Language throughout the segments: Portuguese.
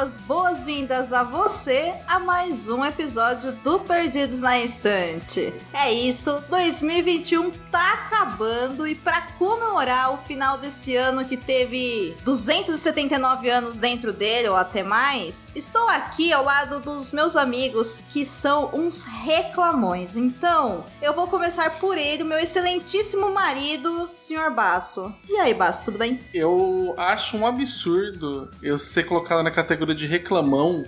as boas-vindas a você a mais um episódio do Perdidos na Estante. É isso, 2021 tá acabando e para comemorar o final desse ano que teve 279 anos dentro dele ou até mais, estou aqui ao lado dos meus amigos que são uns reclamões. Então, eu vou começar por ele, meu excelentíssimo marido, senhor Basso. E aí, Basso, tudo bem? Eu acho um absurdo eu ser colocado na categoria de reclamão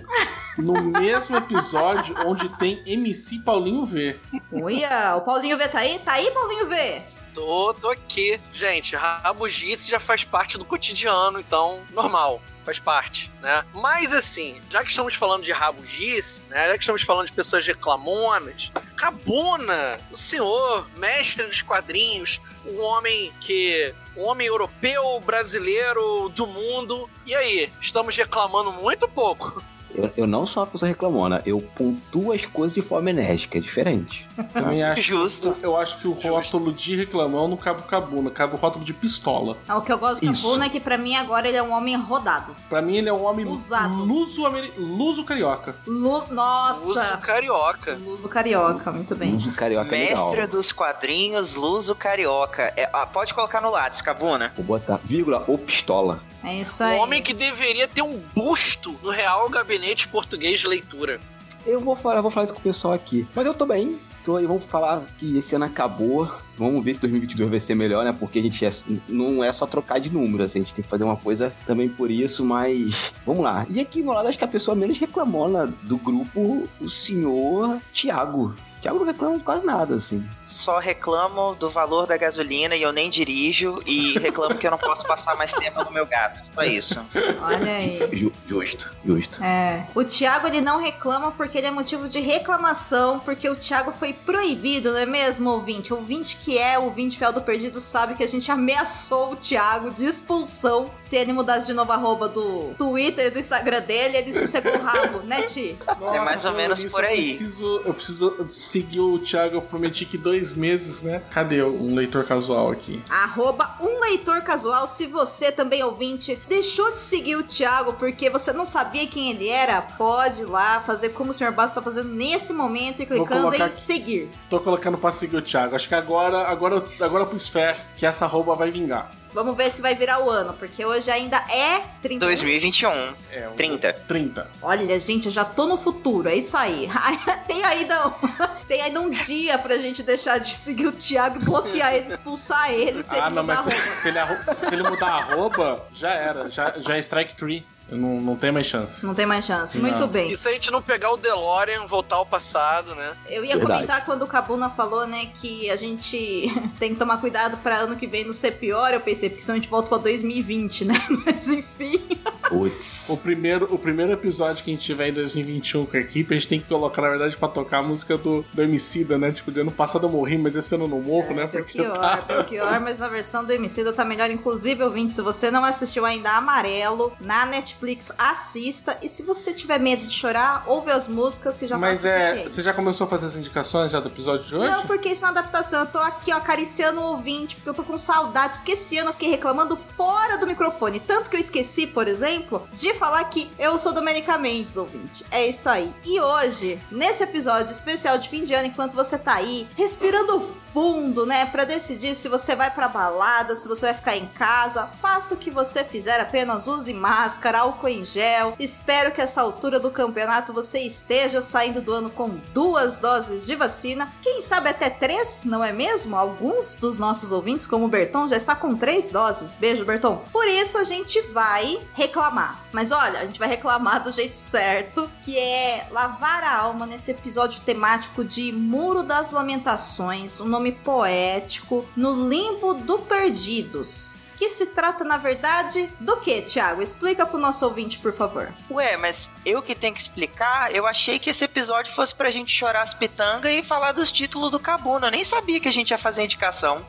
no mesmo episódio onde tem MC Paulinho V. Uia, o Paulinho V tá aí? Tá aí, Paulinho V? Tô, tô aqui. Gente, rabugice já faz parte do cotidiano, então, normal faz parte, né? Mas assim, já que estamos falando de rabugice, né? Já que estamos falando de pessoas reclamonas, Cabuna, o senhor, mestre dos quadrinhos, um homem que. Um homem europeu, brasileiro do mundo. E aí, estamos reclamando muito ou pouco? Eu, eu, não sou uma pessoa reclamona, eu pontuo as coisas de forma enérgica, é diferente. Também acho. Justo. Eu, eu acho que o Justo. rótulo de reclamão não cabe o Cabuna, cabe o rótulo de pistola. Ah, o que eu gosto do Cabuna é que pra mim agora ele é um homem rodado. Pra mim ele é um homem Usado. luso, luso carioca. Lu... Nossa! Luso carioca. Luso carioca, muito bem. Luso carioca é Mestre legal. dos quadrinhos, luso carioca. É, ah, pode colocar no lápis, Cabuna. Vou botar vírgula ou pistola. É isso aí. Um homem que deveria ter um busto no Real Gabinete Português de Leitura. Eu vou falar, vou falar isso com o pessoal aqui. Mas eu tô bem. Tô aí, vamos falar que esse ano acabou. Vamos ver se 2022 vai ser melhor, né? Porque a gente é, não é só trocar de números, assim, a gente tem que fazer uma coisa também por isso, mas vamos lá. E aqui no lado, acho que a pessoa menos reclamona do grupo, o senhor Tiago. Tiago não reclama quase nada, assim. Só reclamo do valor da gasolina e eu nem dirijo e reclamo que eu não posso passar mais tempo no meu gato. Só isso. Olha aí. Justo, justo. É. O Thiago ele não reclama porque ele é motivo de reclamação, porque o Thiago foi proibido, não é mesmo, ouvinte? Ouvinte que é ouvinte fiel do Perdido sabe que a gente ameaçou o Thiago de expulsão se ele mudasse de novo a arroba do Twitter e do Instagram dele, ele sossegou o rabo, né, Ti? Nossa, é mais ou menos por aí. Eu preciso, eu preciso seguir o Thiago, eu prometi que dois meses, né? Cadê um leitor casual aqui? Arroba um leitor casual. Se você também, ouvinte, deixou de seguir o Thiago porque você não sabia quem ele era, pode ir lá fazer como o Sr. Basso está fazendo nesse momento e clicando em seguir. Tô colocando pra seguir o Thiago. Acho que agora, agora, agora pro Sphere que essa arroba vai vingar. Vamos ver se vai virar o ano, porque hoje ainda é 30. 2021. É, um 30. 30. Olha, gente, eu já tô no futuro, é isso aí. tem ainda, tem ainda um dia pra gente deixar de seguir o Thiago, bloquear ele, expulsar ele, se ah, ele não, mudar mas se, se, ele, se ele mudar a roupa, já era. Já, já é strike 3. Não, não tem mais chance. Não tem mais chance. Não. Muito bem. E se a gente não pegar o DeLorean, voltar ao passado, né? Eu ia Verdade. comentar quando o Cabuna falou, né, que a gente tem que tomar cuidado pra ano que vem não ser pior. Eu pensei, porque senão a gente volta pra 2020, né? Mas enfim. Putz. O primeiro, o primeiro episódio que a gente tiver em 2021 com a equipe, a gente tem que colocar, na verdade, pra tocar a música do, do Emicida, né? Tipo, de ano passado eu morri, mas esse ano eu não morro, é, né? Porque pior, tá... pior, mas na versão do Emicida tá melhor. Inclusive, ouvinte, se você não assistiu ainda Amarelo, na Netflix, assista. E se você tiver medo de chorar, ouve as músicas que já mas tá é, você já começou a fazer as indicações já do episódio de hoje? Não, porque isso é uma adaptação. Eu tô aqui, ó, acariciando o ouvinte, porque eu tô com saudades. Porque esse ano eu fiquei reclamando fora do microfone. Tanto que eu esqueci, por exemplo, de falar que eu sou Domenica Mendes, ouvinte. É isso aí. E hoje, nesse episódio especial de fim de ano, enquanto você tá aí, respirando fundo, né, para decidir se você vai pra balada, se você vai ficar em casa, faça o que você fizer, apenas use máscara, álcool em gel. Espero que essa altura do campeonato você esteja saindo do ano com duas doses de vacina, quem sabe até três, não é mesmo? Alguns dos nossos ouvintes, como o Berton, já está com três doses. Beijo, Berton. Por isso a gente vai reclamar. Mas olha, a gente vai reclamar do jeito certo, que é lavar a alma nesse episódio temático de Muro das Lamentações, um nome poético, no limbo do Perdidos que se trata, na verdade, do que, Thiago? Explica pro nosso ouvinte, por favor. Ué, mas eu que tenho que explicar, eu achei que esse episódio fosse pra gente chorar as pitangas e falar dos títulos do Cabuna. Eu nem sabia que a gente ia fazer indicação.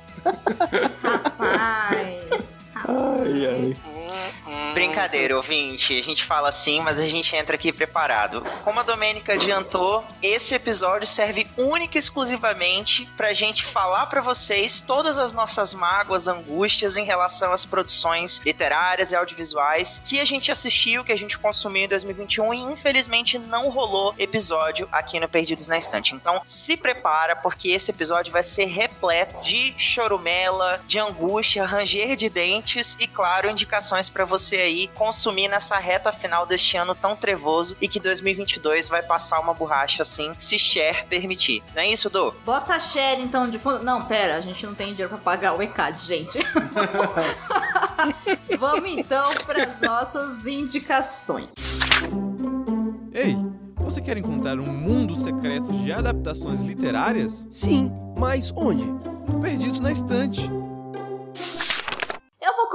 Rapaz. Ai, ai. brincadeira, ouvinte. A gente fala assim, mas a gente entra aqui preparado. Como a Domênica adiantou, esse episódio serve única e exclusivamente pra gente falar pra vocês todas as nossas mágoas, angústias em relação às produções literárias e audiovisuais que a gente assistiu, que a gente consumiu em 2021 e infelizmente não rolou episódio aqui no Perdidos na Estante. Então se prepara, porque esse episódio vai ser repleto de chorumela, de angústia, ranger de dentes e, claro, indicações para você aí consumir nessa reta final deste ano tão trevoso e que 2022 vai passar uma borracha assim, se share permitir. Não é isso, Du? Bota a share então de fundo. Não, pera, a gente não tem dinheiro pra pagar o ECAD, gente. Vamos então para as nossas indicações. Ei, você quer encontrar um mundo secreto de adaptações literárias? Sim, mas onde? Perdidos na estante.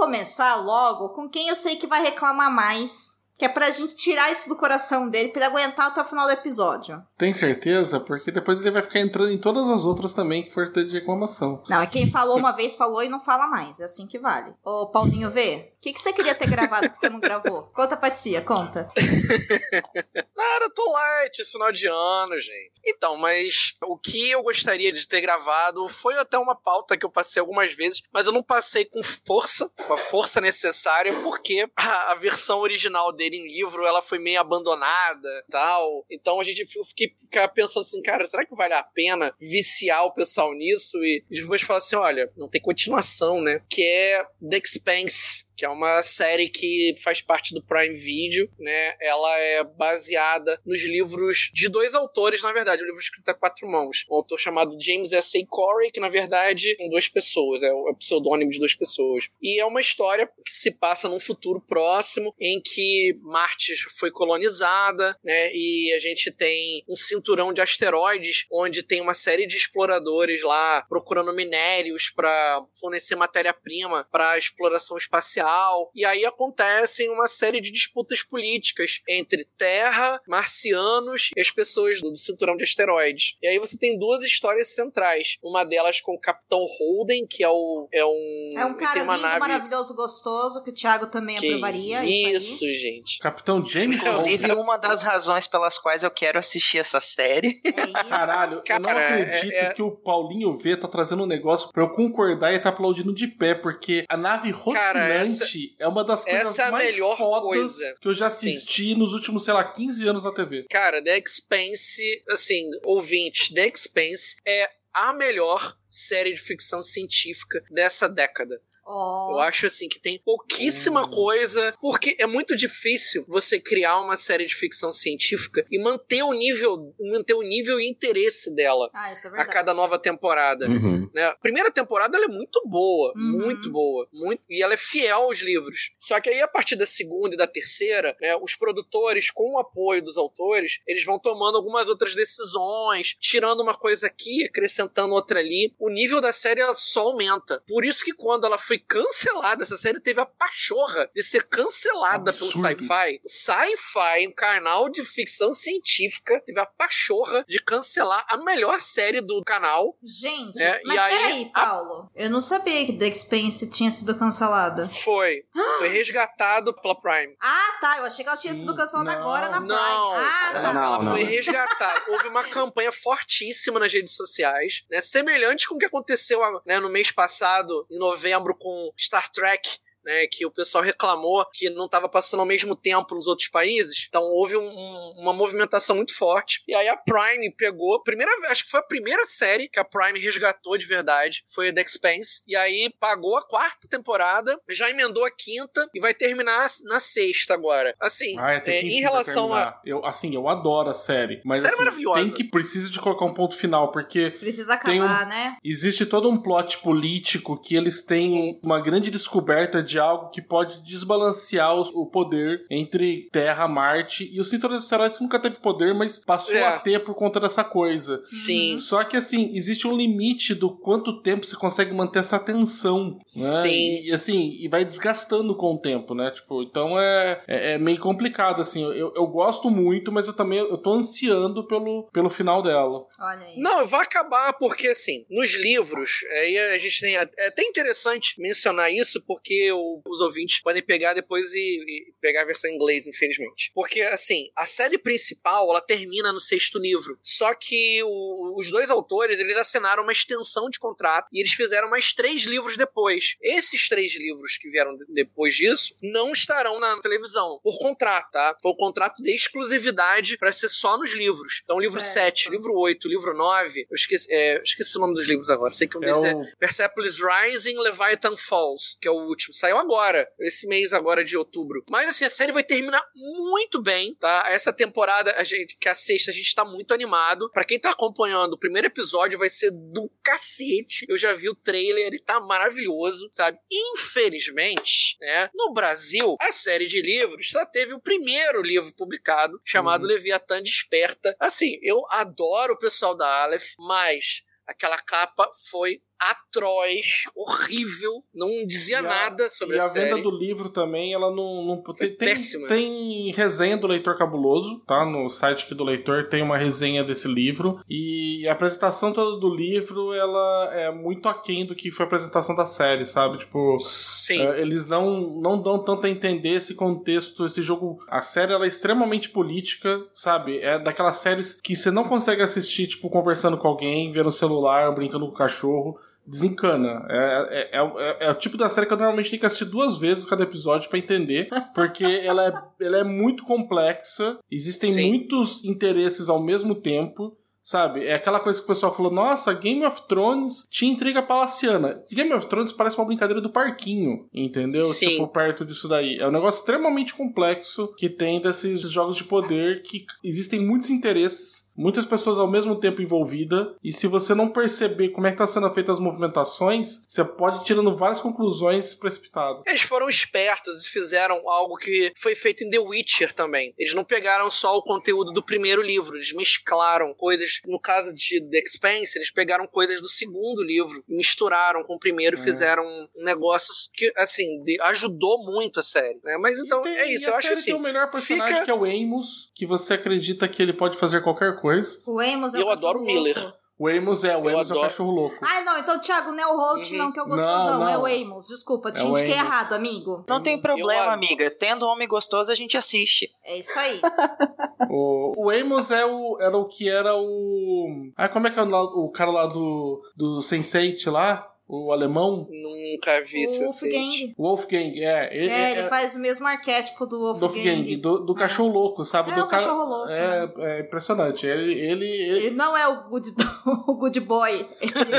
Começar logo com quem eu sei que vai reclamar mais. Que é pra gente tirar isso do coração dele pra ele aguentar até o final do episódio. Tem certeza? Porque depois ele vai ficar entrando em todas as outras também que for ter de reclamação. Não, é quem falou uma vez, falou e não fala mais. É assim que vale. Ô, Paulinho V, o que, que você queria ter gravado que você não gravou? Conta pra tia, conta. Nada, tô light, final de ano, gente. Então, mas o que eu gostaria de ter gravado foi até uma pauta que eu passei algumas vezes, mas eu não passei com força, com a força necessária, porque a, a versão original dele em livro, ela foi meio abandonada tal. Então a gente eu fiquei pensando assim, cara, será que vale a pena viciar o pessoal nisso? E depois falar assim, olha, não tem continuação, né? Que é The Expanse que é uma série que faz parte do Prime Video, né? Ela é baseada nos livros de dois autores, na verdade, o livro escrito a quatro mãos. Um autor chamado James S. A. Corey, que na verdade são duas pessoas, é o pseudônimo de duas pessoas. E é uma história que se passa num futuro próximo em que Marte foi colonizada, né? E a gente tem um cinturão de asteroides onde tem uma série de exploradores lá procurando minérios para fornecer matéria-prima para exploração espacial e aí acontecem uma série de disputas políticas entre Terra, marcianos e as pessoas do cinturão de asteroides. E aí você tem duas histórias centrais. Uma delas com o Capitão Holden, que é, o, é um. É um cara lindo, nave... maravilhoso, gostoso, que o Thiago também que aprovaria. Isso, isso gente. Capitão James Inclusive, uma das razões pelas quais eu quero assistir essa série. É isso. Caralho, Cara, eu não acredito é- é- que o Paulinho V tá trazendo um negócio pra eu concordar e tá aplaudindo de pé, porque a nave Cara, rocinante essa- é uma das coisas essa é mais melhor fodas coisa. que eu já assisti nos últimos, sei lá, 15 anos na TV. Cara, The Expanse, assim, ouvinte, The Expanse é a melhor série de ficção científica dessa década. Ó. Eu acho assim que tem pouquíssima Hum. coisa, porque é muito difícil você criar uma série de ficção científica e manter o nível, manter o nível e interesse dela Ah, isso é a cada nova temporada. Uhum. Né? A primeira temporada ela é muito boa, Uhum. muito boa, muito e ela é fiel aos livros. Só que aí a partir da segunda e da terceira, né, os produtores com o apoio dos autores, eles vão tomando algumas outras decisões, tirando uma coisa aqui, acrescentando outra ali. O nível da série ela só aumenta. Por isso que quando ela foi cancelada, essa série teve a pachorra de ser cancelada pelo Absurdo. Sci-Fi. Sci-Fi, um canal de ficção científica, teve a pachorra de cancelar a melhor série do canal Gente, É, mas e aí, peraí, a- Paulo. Eu não sabia que The Expanse tinha sido cancelada. Foi. Foi resgatado pela Prime. Ah, tá. Eu achei que ela tinha sido cancelada não, agora na Prime. Não, Ah, ela, tá. Não, ela não. foi resgatada. Houve uma campanha fortíssima nas redes sociais, né? Semelhante com o que aconteceu né, no mês passado, em novembro, com Star Trek. Né, que o pessoal reclamou que não estava passando ao mesmo tempo nos outros países. Então houve um- um- uma movimentação muito forte. E aí a Prime pegou, primeira, acho que foi a primeira série que a Prime resgatou de verdade, foi The Expanse. E aí pagou a quarta temporada, já emendou a quinta e vai terminar na sexta agora. Assim, Ah, é, em relação a. Eu, assim, eu adoro a série, mas Série assim, maravilhosa. tem que precisa de colocar um ponto final, porque Precisa acabar, né? existe todo um plot político que eles têm uma grande descoberta de algo que pode desbalancear os- o poder entre Terra, Marte e o cinturão de asteroides nunca teve poder, mas passou É. a ter por conta dessa coisa. Sim. Só que assim, existe um limite do quanto tempo você consegue manter essa tensão, né? Sim. E assim, e vai desgastando com o tempo, né? Tipo, então é, é, é meio complicado, assim. Eu, eu gosto muito, mas eu também eu tô ansiando pelo, pelo final dela. Olha aí. Não, vai acabar porque, assim, nos livros, aí a gente tem. É até interessante mencionar isso, porque ou os ouvintes podem pegar depois e, e pegar a versão em inglês, infelizmente. Porque, assim, a série principal, ela termina no sexto livro. Só que o- os dois autores, eles assinaram uma extensão de contrato e eles fizeram mais três livros depois. Esses três livros que vieram de- depois disso não estarão na televisão, por contrato, tá? Foi um contrato de exclusividade para ser só nos livros. Então, livro Certo. 7, livro 8, livro 9, eu esqueci, é, esqueci o nome dos livros agora, sei que um É deles é o- Persepolis Rising, Leviathan Falls, que é o último. Saiu agora, esse mês agora de outubro. Mas assim, a série vai terminar muito bem, tá? Essa temporada, a gente, que é a sexta, a gente tá muito animado. Pra quem tá acompanhando, o primeiro episódio vai ser do cacete. Eu já vi o trailer, ele tá maravilhoso, sabe? Infelizmente, né, no Brasil, a série de livros só teve o primeiro livro publicado, chamado Leviatã Desperta. Assim, eu adoro o pessoal da Aleph, mas aquela capa foi atroz, horrível, não dizia E a- nada sobre e a, a série. venda do livro também, ela não. não tem, péssima. tem resenha do Leitor Cabuloso, tá? No site aqui do Leitor tem uma resenha desse livro. E a apresentação toda do livro, ela é muito aquém do que foi a apresentação da série, sabe? Tipo. Sim. É, eles não, não dão tanto a entender esse contexto, esse jogo. A série ela é extremamente política, sabe? É daquelas séries que você não consegue assistir, tipo, conversando com alguém, vendo o celular, brincando com o cachorro. Desencana. É, é, é, é- é o tipo da série que eu normalmente tenho que assistir duas vezes cada episódio pra entender, porque ela é, ela é muito complexa, existem Sim. muitos interesses ao mesmo tempo. Sabe? É aquela coisa que o pessoal falou: nossa, Game of Thrones tinha intriga palaciana. Game of Thrones parece uma brincadeira do parquinho, entendeu? Sim. Tipo, perto disso daí. É um negócio extremamente complexo que tem desses jogos de poder que existem muitos interesses, muitas pessoas ao mesmo tempo envolvidas, e se você não perceber como é que tá sendo feitas as movimentações, você pode ir tirando várias conclusões precipitadas. Eles foram espertos e fizeram algo que foi feito em The Witcher também. Eles não pegaram só o conteúdo do primeiro livro, eles mesclaram coisas. No caso de The Expanse, eles pegaram coisas do segundo livro, misturaram com o primeiro e É. fizeram um negócio que, assim, de- ajudou muito a série. Né? Mas então, tem- é isso. Eu acho série assim. tem o melhor personagem fica- que é o Amos, que você acredita que ele pode fazer qualquer coisa. O Amos é Eu o adoro o Miller. louco. O Amos é, o Eu Amos é o adoro. cachorro louco. Ai, não, então, Thiago, não é o Holt, Uhum. não, que é o Não, gostosão. É não. o Amos. Desculpa, te É indiquei Amos. errado, amigo. Não tem Eu problema, adoro. amiga. Tendo homem gostoso, a gente assiste. É isso aí. O, o Amos é o, era o que era o. Ah, como é que é o, o cara lá do, do Sense8 lá? O alemão? Nunca vi o esse Wolfgang. O Wolfgang, é. Ele, É, é- ele faz o mesmo arquétipo do Wolfgang. Wolfgang, do, do cachorro louco, sabe? É, do o cara. cachorro louco, É, é impressionante. Ele. ele, ele- Ele não é o good, o good boy.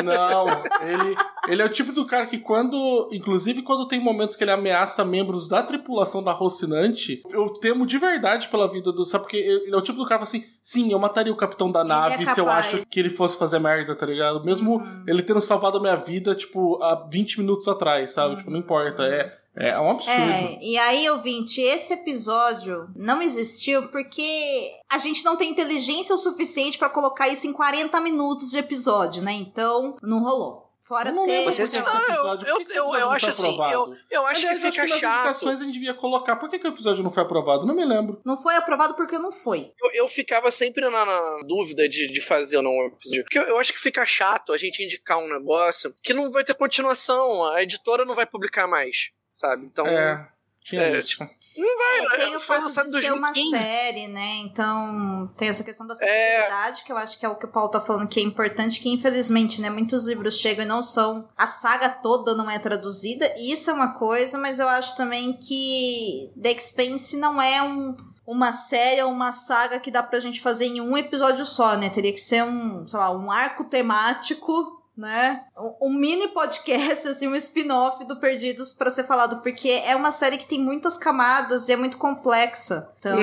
Não, ele, ele é o tipo do cara que quando, inclusive quando tem momentos que ele ameaça membros da tripulação da Rocinante, eu temo de verdade pela vida do, sabe porque ele é o tipo do cara que fala assim, sim, eu mataria o capitão da Ele nave é se eu acho que ele fosse fazer merda, tá ligado? Mesmo Uhum. ele tendo salvado a minha vida, tipo, há 20 minutos atrás, sabe? Tipo, não importa, é, é um absurdo. É, e aí, ouvinte, esse episódio não existiu porque a gente não tem inteligência o suficiente pra colocar isso em 40 minutos de episódio, né? Então, não rolou. Fora Eu não lembro Você que não- eu, episódio- eu, que que eu, eu não acho foi assim, eu, aprovado? eu acho Aliás, que acho fica nas chato. indicações a gente devia colocar. Por que, que o episódio não foi aprovado? Não me lembro. Não foi aprovado porque não foi. Eu, eu ficava sempre na, na dúvida de, de fazer ou não um episódio. Porque eu, eu acho que fica chato a gente indicar um negócio que não vai ter continuação, a editora não vai publicar mais, sabe? Então. é, tinha é, isso. É, tem é, o foi fato de ser uma 2015. série, né? Então, tem essa questão da É. acessibilidade, que eu acho que é o que o Paulo tá falando que é importante, que infelizmente, né, muitos livros chegam e não são, a saga toda não é traduzida, e isso é uma coisa, mas eu acho também que The Expanse não é um uma série ou uma saga que dá pra gente fazer em um episódio só, né? Teria que ser um, sei lá, um arco temático né? Um- mini podcast, assim, um spin-off do Perdidos pra ser falado, porque é uma série que tem muitas camadas e é muito complexa. Então,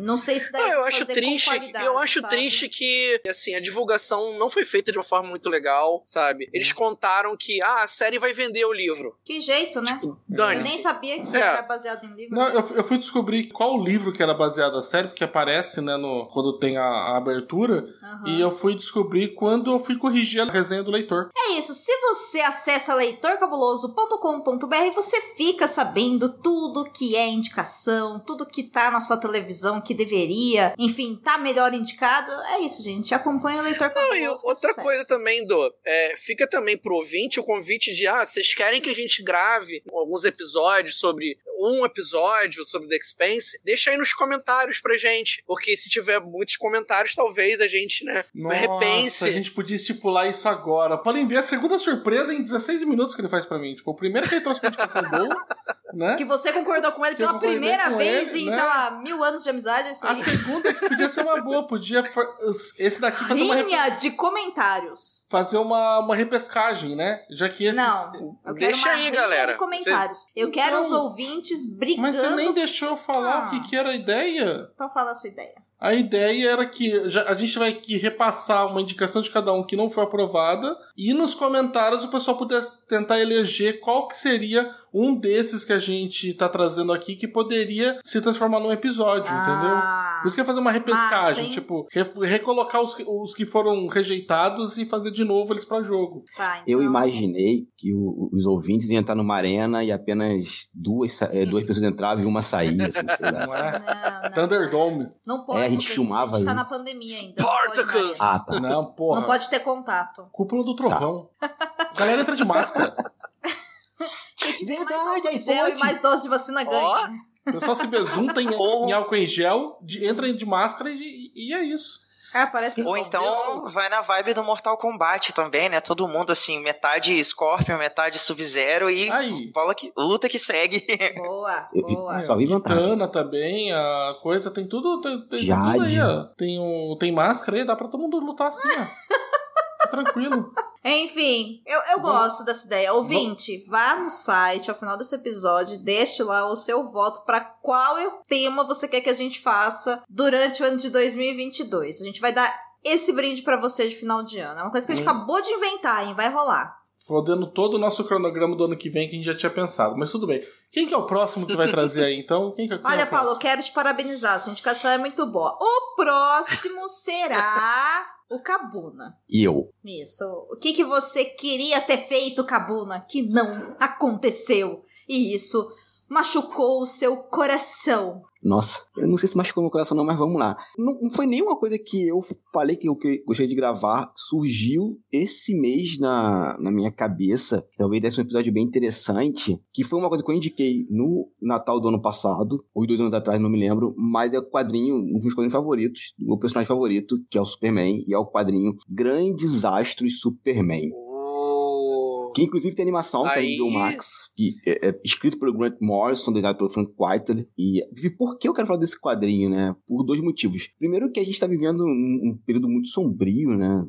não sei se dá Não, eu acho fazer triste. com qualidade, Eu acho sabe? triste que, assim, a divulgação não foi feita de uma forma muito legal, sabe? Eles contaram que, ah, a série vai vender o livro. Que jeito, né? Tipo, Eu nem sabia que É. era baseado em livro. Não, eu, eu fui descobrir qual o livro que era baseado a série, porque aparece, né, no, quando tem a, a abertura, Aham. e eu fui descobrir quando eu fui corrigir a resenha do leitor. É isso, se você acessa leitorcabuloso.com.br, você fica sabendo tudo que é indicação, tudo que tá na sua televisão, que deveria, enfim, tá melhor indicado. É isso, gente. Acompanha o leitor Não, e com outra sucesso. coisa também, Do, é, fica também pro ouvinte o convite de, ah, vocês querem que a gente grave alguns episódios sobre um episódio sobre The Expanse? Deixa aí nos comentários pra gente, porque se tiver muitos comentários, talvez a gente, né, Nossa, repense. a gente podia estipular isso agora. Podem ver a segunda surpresa em 16 minutos que ele faz pra mim. Tipo, o primeiro que ele trouxe uma indicação boa, né? Que você concordou com ele Que pela primeira vez ele, em, né? sei lá, mil anos de amizade. é Isso A aí. segunda que podia ser uma boa, podia for- esse daqui fazer uma, repe- Rinha de comentários. fazer uma, uma repescagem, né? Já que esse. Não, eu quero Deixa uma aí, galera. de comentários. Eu quero Então, os ouvintes brigando. Mas você nem deixou eu falar Ah. o que, que era a ideia. Então fala a sua ideia. A ideia era que já- a gente vai aqui repassar uma indicação de cada um que não foi aprovada e nos comentários o pessoal pudesse tentar eleger qual que seria um desses que a gente tá trazendo aqui que poderia se transformar num episódio, entendeu? Ah, Por isso que é fazer uma repescagem, hein? tipo, re- recolocar os, que- os que foram rejeitados e fazer de novo eles pra jogo. tá, então. Eu imaginei que o- os ouvintes iam entrar numa arena e apenas duas, eh, duas pessoas entravam e uma saía, assim, sei lá. Não é? Não, não. Thunderdome. Não pode. É, a gente filmava A gente tá na pandemia ainda. não Spartacus! mais. Ah, tá. Não, porra. Não pode ter contato. Cúpula do trovão. A galera entra de máscara. Quem tiver Verdade, aí gel pode. e mais dose de vacina ganha. Ó. O pessoal se besunta em, em álcool em gel, de- entra de máscara e, e é isso. Ah, parece que Ou então Deus. vai na vibe do Mortal Kombat também, né? Todo mundo assim, metade Scorpion, metade Sub-Zero e Aí. bola que, luta que segue. Boa, boa. Só vi vantagem. Kitana também, a coisa, tem tudo, tem, tem tudo aí, ó. Tem, um, tem máscara aí, dá pra todo mundo lutar assim, ó. Tranquilo. Enfim, eu, eu gosto dessa ideia. Ouvinte, vá no site ao final desse episódio, deixe lá o seu voto para qual tema você quer que a gente faça durante o ano de 2022. A gente vai dar esse brinde pra você de final de ano. É uma coisa que a gente Hum. acabou de inventar, hein? Vai rolar. Fodendo todo o nosso cronograma do ano que vem que a gente já tinha pensado. Mas tudo bem. Quem que é o próximo que vai trazer aí, então? Quem que, quem é Olha, o Paulo, eu quero te parabenizar. Sua indicação é muito boa. O próximo será o Cabuna. E eu. Isso. O que, que você queria ter feito, Cabuna, que não aconteceu? E isso machucou o seu coração. Nossa, eu não sei se machucou meu coração não, mas vamos lá. Não, não foi nenhuma coisa que eu falei que eu que gostaria de gravar. Surgiu esse mês na, na minha cabeça, talvez desse um episódio bem interessante, que foi uma coisa que eu indiquei no Natal do ano passado, ou dois anos atrás, não me lembro, mas é o quadrinho, um dos meus quadrinhos favoritos, o meu personagem favorito, que é o Superman, e é o quadrinho Grandes Astros Superman. Que inclusive tem animação pelo Aí- HBO Max, que é, é escrito pelo Grant Morrison, desenhado pelo Frank Whiteley. E, e por que eu quero falar desse quadrinho, né? Por dois motivos. Primeiro que a gente tá vivendo um, um período muito sombrio, né?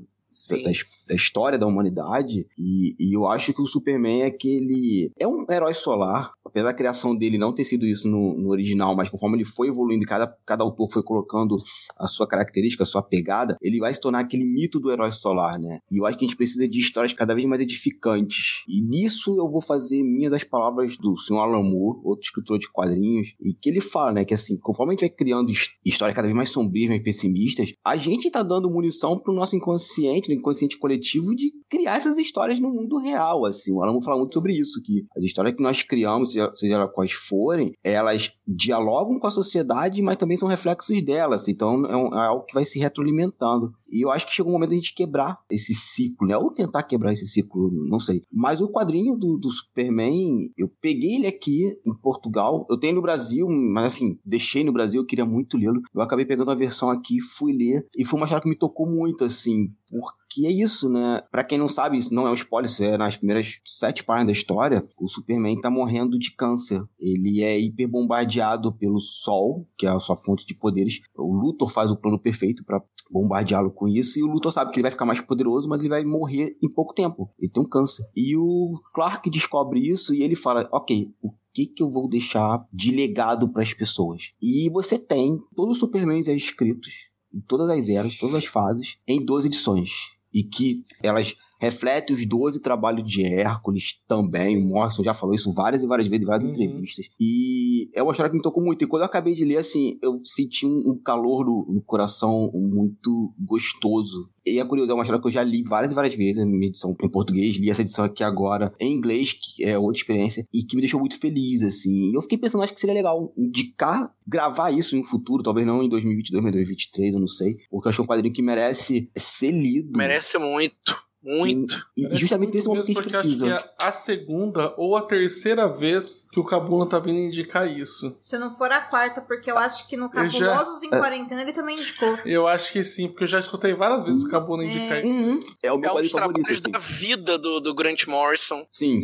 Da, da história da humanidade. E, e eu acho que o Superman é aquele. É um herói solar. Apesar da criação dele não ter sido isso no, no original, mas conforme ele foi evoluindo, cada, cada autor foi colocando a sua característica, a sua pegada, ele vai se tornar aquele mito do herói solar, né? E eu acho que a gente precisa de histórias cada vez mais edificantes. E nisso eu vou fazer minhas as palavras do senhor Alan Moore, outro escritor de quadrinhos, e que ele fala, né, que assim, conforme a gente vai criando his- histórias cada vez mais sombrias, mais pessimistas, a gente tá dando munição pro nosso inconsciente, no inconsciente coletivo, de criar essas histórias no mundo real, assim. O Alan Moore fala muito sobre isso, que as histórias que nós criamos, seja, elas quais forem, elas dialogam com a sociedade, mas também são reflexos delas. Então é, um- é algo que vai se retroalimentando. E eu acho que chegou o momento da gente quebrar esse ciclo, né? Ou tentar quebrar esse ciclo, não sei. Mas o quadrinho do, do Superman, eu peguei ele aqui em Portugal. Eu tenho no Brasil, mas assim, deixei no Brasil, eu queria muito lê-lo. Eu acabei pegando a versão aqui, fui ler. E foi uma história que me tocou muito, assim. Porque é isso, né? Pra quem não sabe, isso não é um spoiler, isso é nas primeiras sete páginas da história. O Superman tá morrendo de câncer. Ele é hiperbombardeado pelo Sol, que é a sua fonte de poderes. O Luthor faz o plano perfeito pra bombardeá-lo com isso. E o Luthor sabe que ele vai ficar mais poderoso, mas ele vai morrer em pouco tempo. Ele tem um câncer. E o Clark descobre isso e ele fala: Ok, o que, que eu vou deixar de legado para as pessoas? E você tem todos os Supermans escritos em todas as eras, todas as fases, em 12 edições. E que elas refletem os 12 trabalhos de Hércules também. Sim. O Morrison já falou isso várias e várias vezes em várias Uhum. entrevistas. E é uma história que me tocou muito. E quando eu acabei de ler, assim, eu senti um, calor no, no, coração muito gostoso. E é curioso, é uma história que eu já li várias e várias vezes, minha edição em português, li essa edição aqui agora em inglês, que é outra experiência, e que me deixou muito feliz, assim. E eu fiquei pensando, acho que seria legal indicar, gravar isso em um futuro, talvez não em 2022, mas 2023, eu não sei, porque eu acho que é um quadrinho que merece ser lido. Merece muito. Muito. Sim. E justamente nesse momento que a gente precisa. Acho que é a segunda ou a terceira vez que o Cabula tá vindo indicar isso. Se não for a quarta, porque eu acho que no Cabulosos já... em Quarentena ele também indicou. Eu acho que sim, porque eu já escutei várias vezes o Cabula indicar é. isso. Uhum. É o meu é os trabalhos assim. da vida do, do Grant Morrison. Sim.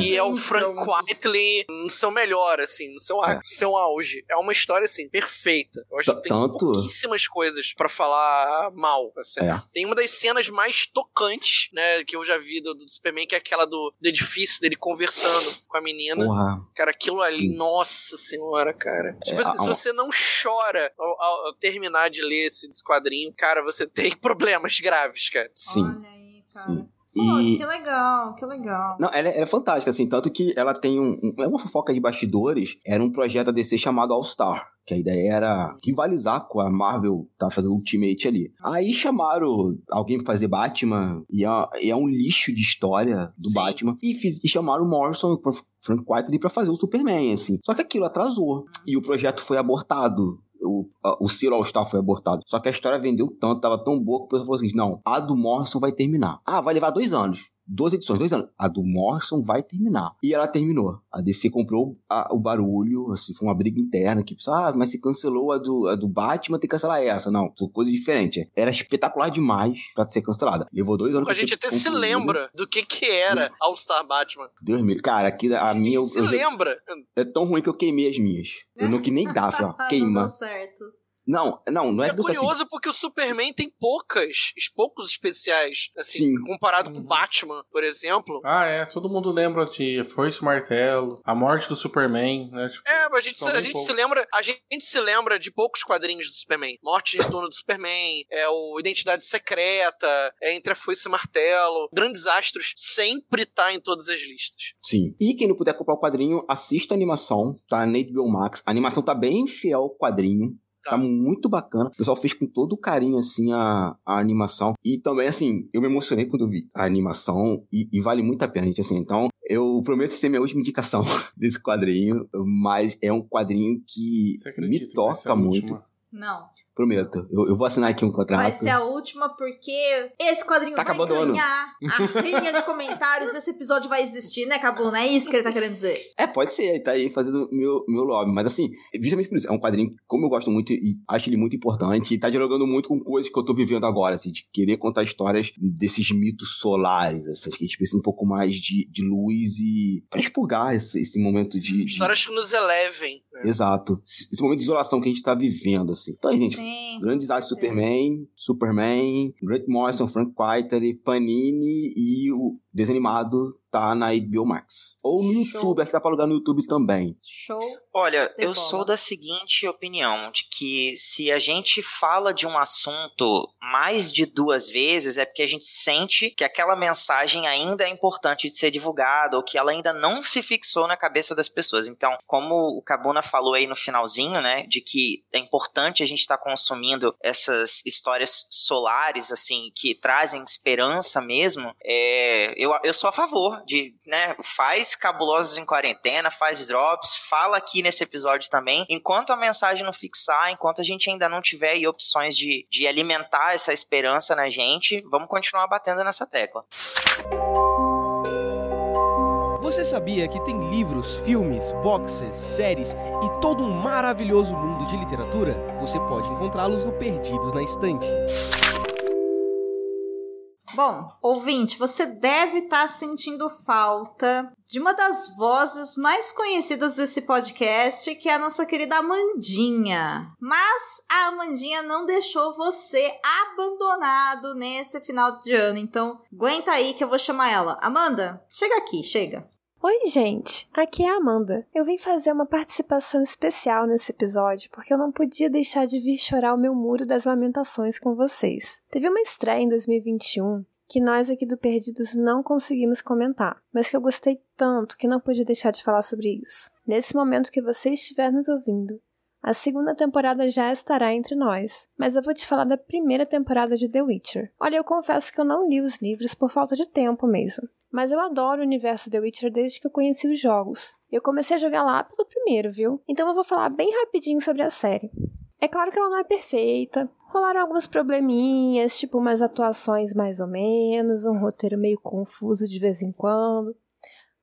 E é o Frank Whiteley no seu melhor, assim, no seu, é. seu auge. É uma história, assim, perfeita. Eu acho que tem Tanto... pouquíssimas coisas para falar mal. Assim. É. Tem uma das cenas mais tocantes né, que eu já vi do, do Superman, que é aquela do, do, edifício dele conversando com a menina. Porra. Cara, aquilo ali, nossa senhora, cara. É, tipo, assim, se você não chora ao, ao, terminar de ler esse, esse quadrinho, cara, você tem problemas graves, cara. Sim. Olha aí, cara. Sim. Pô, que legal, que legal. Não, ela, é, ela é fantástica, assim, tanto que ela tem um, um, É uma fofoca de bastidores, era um projeto da DC chamado All Star. Que a ideia era rivalizar com a Marvel, tá fazendo Ultimate ali. Aí chamaram alguém pra fazer Batman, e é, e é um lixo de história do Sim. Batman, e, fiz, e chamaram o Morrison e o Frank Whiteley pra fazer o Superman, assim. Só que aquilo atrasou, e o projeto foi abortado o, o Ciro All-Star foi abortado. Só que a história vendeu tanto, tava tão boa que o pessoal falou assim: não, a do Morrison vai terminar. Ah, vai levar dois anos. 12 edições, dois anos. A do Morrison vai terminar. E ela terminou. A DC comprou a, o barulho, assim, foi uma briga interna, que ah, mas se cancelou a do, a do Batman, tem que cancelar essa. Não, são coisas diferentes. Era espetacular demais pra ser cancelada. Levou dois anos A gente até se lembra do que que era All Star Batman. Deus me Cara, aqui a minha... Eu, se eu, lembra? É tão ruim que eu queimei as minhas. Eu não que nem dá, ó, queima. Não deu certo. Não, não, não é, é curioso assim. porque o Superman tem poucas, poucos especiais, assim, Sim. comparado com o Batman, por exemplo. Ah, é, todo mundo lembra de Foice Martelo, a morte do Superman, né? Tipo, é, mas a gente, a gente se lembra, a gente se lembra de poucos quadrinhos do Superman. Morte e Retorno do Superman, é o Identidade Secreta, é Entre a Foice e Martelo. Grandes Astros sempre tá em todas as listas. Sim. E quem não puder comprar o quadrinho, assista a animação, tá na HBO Max. A animação tá bem fiel ao quadrinho. Tá. tá muito bacana. O pessoal fez com todo carinho, assim, a, a animação. E também, assim, eu me emocionei quando vi a animação e, e vale muito a pena, gente, assim. Então, eu prometo ser minha última indicação desse quadrinho, mas é um quadrinho que me toca muito. Não. Prometo. Eu, eu, vou assinar aqui um contrato. Vai ser a última, porque esse quadrinho tá vai ganhar a linha de comentários. Esse episódio vai existir, né, Cabuna? É isso que ele tá querendo dizer. É, pode ser. Tá aí fazendo meu, meu lobby. Mas assim, justamente por isso. É um quadrinho, como eu gosto muito e acho ele muito importante, e tá dialogando muito com coisas que eu tô vivendo agora, assim, de querer contar histórias desses mitos solares, assim. Que a gente precisa um pouco mais de, de luz e pra expurgar esse, esse momento de, de... Histórias que nos elevem. Né? Exato. Esse momento de isolação que a gente tá vivendo, assim. Então, gente, Sim. Sim. Grande desastre Superman, Superman, Grant Morrison, Frank Whiteley, Panini e o desanimado tá na HBO Max. Ou no Show. YouTube, é que dá pra alugar no YouTube também. Show. Olha, eu sou da seguinte opinião, de que se a gente fala de um assunto mais de duas vezes, é porque a gente sente que aquela mensagem ainda é importante de ser divulgada, ou que ela ainda não se fixou na cabeça das pessoas. Então, como o Cabuna falou aí no finalzinho, né, de que é importante a gente estar tá consumindo essas histórias solares, assim, que trazem esperança mesmo, é, eu, eu sou a favor de, né, faz cabulosos em quarentena, faz drops, fala aqui nesse episódio também. Enquanto a mensagem não fixar, enquanto a gente ainda não tiver aí opções de, de alimentar essa esperança na gente, vamos continuar batendo nessa tecla. Você sabia que tem livros, filmes, boxes, séries e todo um maravilhoso mundo de literatura? Você pode encontrá-los no Perdidos na Estante. Bom, ouvinte, você deve estar tá sentindo falta de uma das vozes mais conhecidas desse podcast, que é a nossa querida Amandinha. Mas a Amandinha não deixou você abandonado nesse final de ano, então aguenta aí que eu vou chamar ela. Amanda, chega aqui, chega. Oi, gente! Aqui é a Amanda. Eu vim fazer uma participação especial nesse episódio porque eu não podia deixar de vir chorar o meu muro das lamentações com vocês. Teve uma estreia em 2021 que nós aqui do Perdidos não conseguimos comentar, mas que eu gostei tanto que não pude deixar de falar sobre isso. Nesse momento que você estiver nos ouvindo, a segunda temporada já estará entre nós, mas eu vou te falar da primeira temporada de The Witcher. Olha, eu confesso que eu não li os livros por falta de tempo mesmo, mas eu adoro o universo The Witcher desde que eu conheci os jogos. Eu comecei a jogar lá pelo primeiro, viu? Então eu vou falar bem rapidinho sobre a série. É claro que ela não é perfeita, rolaram alguns probleminhas, tipo umas atuações mais ou menos, um roteiro meio confuso de vez em quando.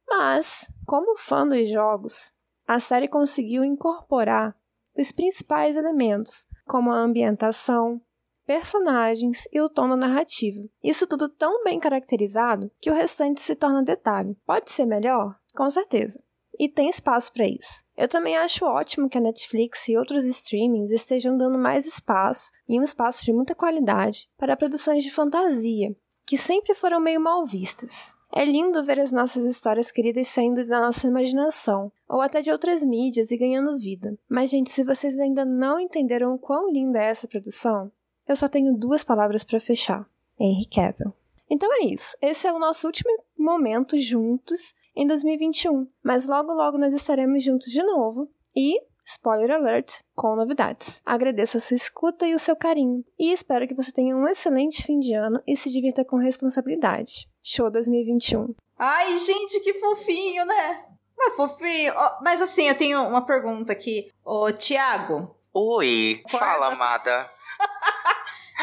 Mas, como fã dos jogos, a série conseguiu incorporar os principais elementos, como a ambientação, personagens e o tom da narrativa. Isso tudo tão bem caracterizado que o restante se torna detalhe. Pode ser melhor? Com certeza. E tem espaço para isso. Eu também acho ótimo que a Netflix e outros streamings estejam dando mais espaço, e um espaço de muita qualidade, para produções de fantasia, que sempre foram meio mal vistas. É lindo ver as nossas histórias queridas saindo da nossa imaginação, ou até de outras mídias e ganhando vida. Mas, gente, se vocês ainda não entenderam o quão linda é essa produção, eu só tenho duas palavras para fechar: Henry Cavill. Então é isso. Esse é o nosso último momento juntos em 2021. Mas logo logo nós estaremos juntos de novo. E spoiler alert, com novidades. Agradeço a sua escuta e o seu carinho, e espero que você tenha um excelente fim de ano e se divirta com responsabilidade. Show 2021. Ai, gente, que fofinho, né? É fofinho? Ó, mas assim, eu tenho uma pergunta aqui. Ô, Tiago. Oi, fala, amada.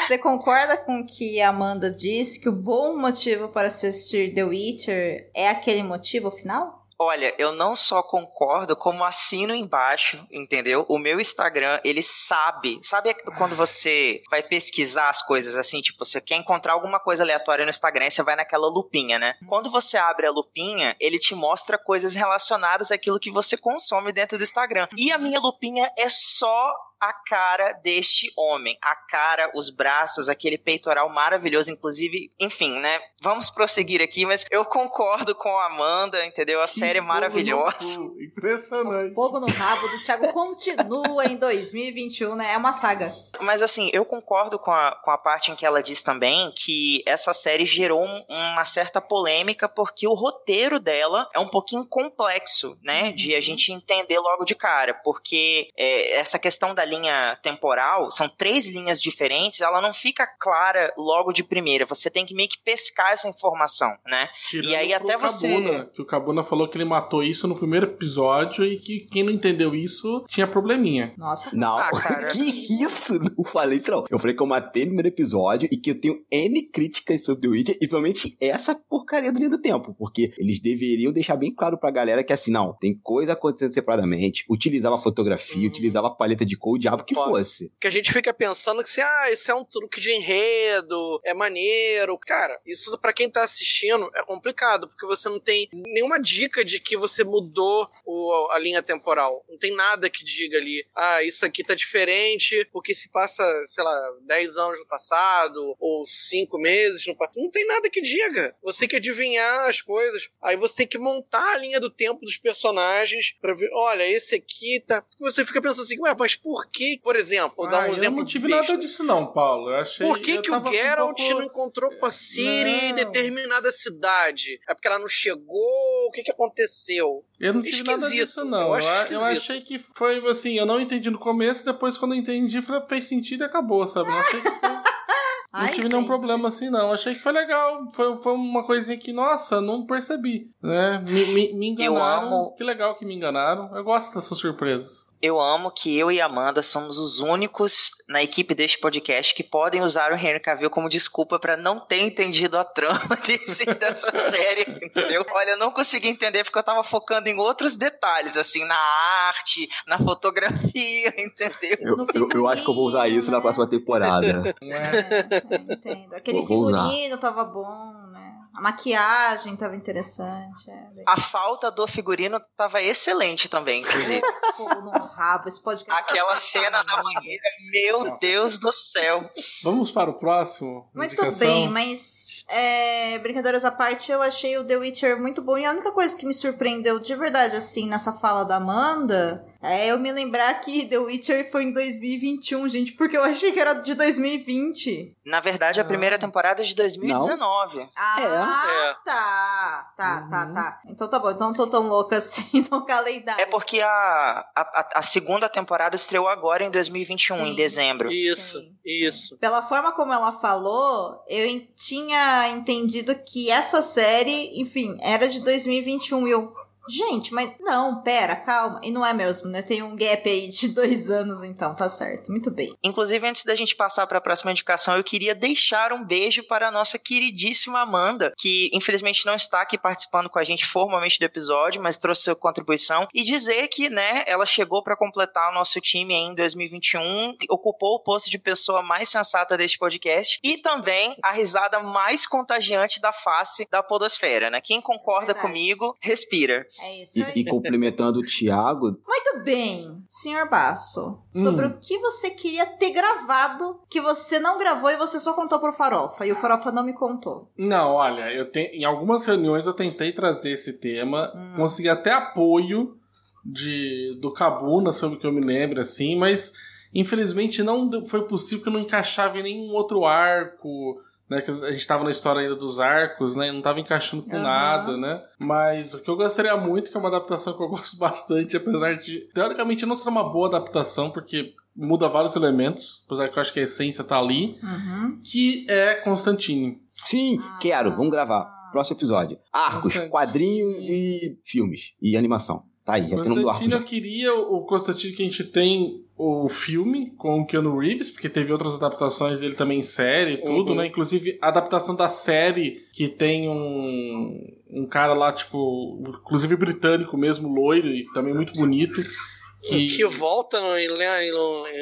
Você concorda com o que a Amanda disse, que o bom motivo para assistir The Witcher é aquele motivo final? Olha, eu não só concordo, como assino embaixo, entendeu? O meu Instagram, ele sabe. Sabe quando você vai pesquisar as coisas assim, tipo, você quer encontrar alguma coisa aleatória no Instagram, você vai naquela lupinha, né? Quando você abre a lupinha, ele te mostra coisas relacionadas àquilo que você consome dentro do Instagram. E a minha lupinha é só a cara deste homem. A cara, os braços, aquele peitoral maravilhoso, inclusive, enfim, né? Vamos prosseguir aqui, mas eu concordo com a Amanda, entendeu? A série é maravilhosa. Impressionante. O fogo no rabo do Thiago continua em 2021, né? É uma saga. Mas assim, eu concordo com a, com a parte em que ela diz também que essa série gerou um, uma certa polêmica porque o roteiro dela é um pouquinho complexo, né? De a gente entender logo de cara, porque é, essa questão da linha temporal, são três linhas diferentes, ela não fica clara logo de primeira. Você tem que meio que pescar essa informação, né? Tirando e aí até você. Cabuna, que o Cabuna falou que ele matou isso no primeiro episódio e que quem não entendeu isso tinha probleminha. Nossa. Não, Ah, cara. que isso? Não falei isso não. Eu falei que eu matei no primeiro episódio e que eu tenho N críticas sobre The Witcher e provavelmente essa porcaria do Linha do Tempo, porque eles deveriam deixar bem claro pra galera que assim, não, tem coisa acontecendo separadamente, utilizava fotografia, utilizava paleta de cor, o diabo que Pode. fosse. Que a gente fica pensando que assim, ah, isso é um truque de enredo, é maneiro. Cara, isso pra quem tá assistindo é complicado, porque você não tem nenhuma dica de que você mudou o- a linha temporal. Não tem nada que diga ali, ah, isso aqui tá diferente, porque se passa, sei lá, 10 anos no passado, ou 5 meses no passado. Não tem nada que diga. Você tem que adivinhar as coisas. Aí você tem que montar a linha do tempo dos personagens pra ver, olha, esse aqui tá. Você fica pensando assim, ué, mas por que, por exemplo, vou dar Ah, um eu exemplo não tive nada disso não, Paulo. Eu achei Por que, eu que o com um Geralt pouco- não encontrou com a Ciri em Não. determinada cidade? É porque ela não chegou? O que, que aconteceu? Eu não tive nada disso, não. Eu Eu, eu achei que foi assim, eu não entendi no começo, depois quando eu entendi, falei, fez sentido e acabou, sabe? Não achei que foi. Não Ai, tive nenhum gente. problema assim, não. Achei que foi legal. Foi, foi uma coisinha que, nossa, não percebi. Né? Me, me, me enganaram. Que legal que me enganaram. Eu gosto dessas surpresas. Eu amo que eu e Amanda somos os únicos na equipe deste podcast que podem usar o Henry Cavill como desculpa pra não ter entendido a trama desse, dessa série, entendeu? Olha, eu não consegui entender porque eu tava focando em outros detalhes, assim, na arte, na fotografia, entendeu? Eu, eu, eu acho que eu vou usar isso na figurino, próxima temporada. Não é? Entendo. Aquele Vou- vou usar. figurino tava bom, maquiagem tava interessante. É, A falta do figurino tava excelente também, inclusive. fogo no rabo, esse podcast. Aquela cena da mangueira, meu Deus do céu. Vamos para o próximo? Muito Indicação? bem, mas é, brincadeiras à parte, eu achei o The Witcher muito bom. E a única coisa que me surpreendeu de verdade, assim, nessa fala da Amanda, É, eu me lembrar que The Witcher foi em 2021, gente, porque eu achei que era de 2020. Na verdade, a Ah. primeira temporada é de 2019. Ah, tá. Tá, tá, Uhum. tá. Então tá bom, então não tô tão louca assim no calendário. É porque a, a, a- a segunda temporada estreou agora em 2021, Sim. em dezembro. Isso, Sim, isso. Pela forma como ela falou, eu tinha entendido que essa série, enfim, era de 2021 e eu. Gente, mas não, pera, calma. E não é mesmo, né? Tem um gap aí de dois anos, então, tá certo. Muito bem. Inclusive, antes da gente passar para a próxima indicação, eu queria deixar um beijo para a nossa queridíssima Amanda, que infelizmente não está aqui participando com a gente formalmente do episódio, mas trouxe sua contribuição e dizer que, né, ela chegou para completar o nosso time em 2021, ocupou o posto de pessoa mais sensata deste podcast e também a risada mais contagiante da face da podosfera, né? Quem concorda Verdade. comigo, respira. É isso E, aí. e complementando o Thiago, Muito bem, senhor Basso. Sobre Hum. o que você queria ter gravado que você não gravou e você só contou pro Farofa. E o Farofa não me contou. Não, olha, eu tenho, em algumas reuniões eu tentei trazer esse tema, Hum. consegui até apoio de do Cabuna, sobre o que eu me lembro, assim, mas infelizmente não foi possível que eu não encaixava em nenhum outro arco, né? Que a gente tava na história ainda dos arcos, né? Não tava encaixando com Aham. nada, né? Mas o que eu gostaria muito, que é uma adaptação que eu gosto bastante, apesar de, teoricamente, não ser uma boa adaptação, porque muda vários elementos, apesar que eu acho que a essência tá ali, Uhum. que é Constantine. sim, Ah. quero, vamos gravar. Próximo episódio. Arcos, Constantine. quadrinhos e filmes. E animação. Tá aí, já tem o nome do arco. Constantine, já. eu queria o Constantine que a gente tem o filme com o Keanu Reeves, porque teve outras adaptações dele também em série e tudo, Uhum. né? Inclusive a adaptação da série que tem um, um cara lá, tipo, inclusive britânico mesmo, loiro e também muito bonito. Que, Que volta no, em, Le-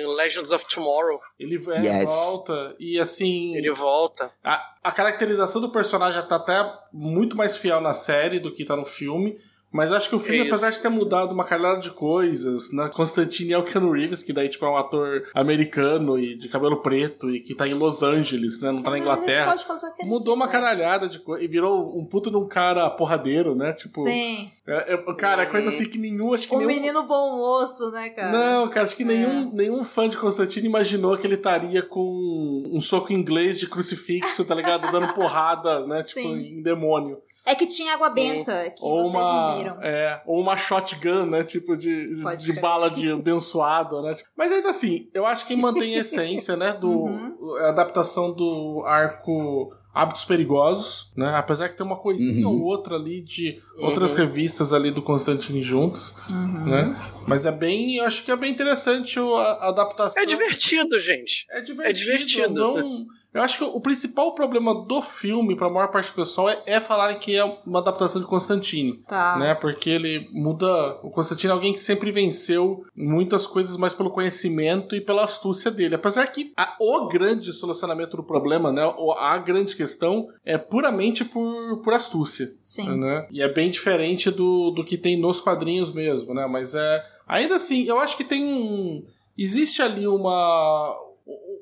em Legends of Tomorrow. ele é, Yes. volta e assim. Ele volta. A, a caracterização do personagem tá até muito mais fiel na série do que tá no filme. Mas acho que o filme, É apesar de ter mudado uma caralhada de coisas, né? Constantine é o Keanu Reeves, que daí, tipo, é um ator americano e de cabelo preto e que tá em Los Angeles, né? Não tá na Ele Inglaterra. pode fazer o que ele Mudou uma caralhada de coisa. E virou um puto de um cara porradeiro, né? Tipo. Sim. É, é- cara, é coisa assim que nenhum. Acho que Um nenhum. menino bom moço, né, cara? Não, cara, acho que É. nenhum, nenhum fã de Constantine imaginou que ele estaria com um soco inglês de crucifixo, tá ligado? Dando porrada, né? Tipo, Sim. em demônio. É que tinha água benta, que Ou vocês uma. não viram. É, ou uma shotgun, né? Tipo, de, Pode de bala de abençoada, né? Mas ainda assim, eu acho que mantém a essência, né? Do, Uhum. A adaptação do arco. Hábitos Perigosos, né? Apesar que tem uma coisinha Uhum. ou outra ali de outras revistas ali do Constantine juntas, Uhum. né? Mas é bem, eu acho que é bem interessante o- a, adaptação. É divertido, gente. É divertido. divertido. Não, eu acho que o principal problema do filme, pra maior parte do pessoal, é, é falarem que é uma adaptação de Constantine. Tá. Né? Porque ele muda. O Constantine é alguém que sempre venceu muitas coisas mais pelo conhecimento e pela astúcia dele. Apesar que a- o grande solucionamento do problema, né? A grande questão é puramente por, por astúcia. Sim. Né? E é bem diferente do, do que tem nos quadrinhos mesmo, né? Mas é. Ainda assim, eu acho que tem um. Existe ali uma.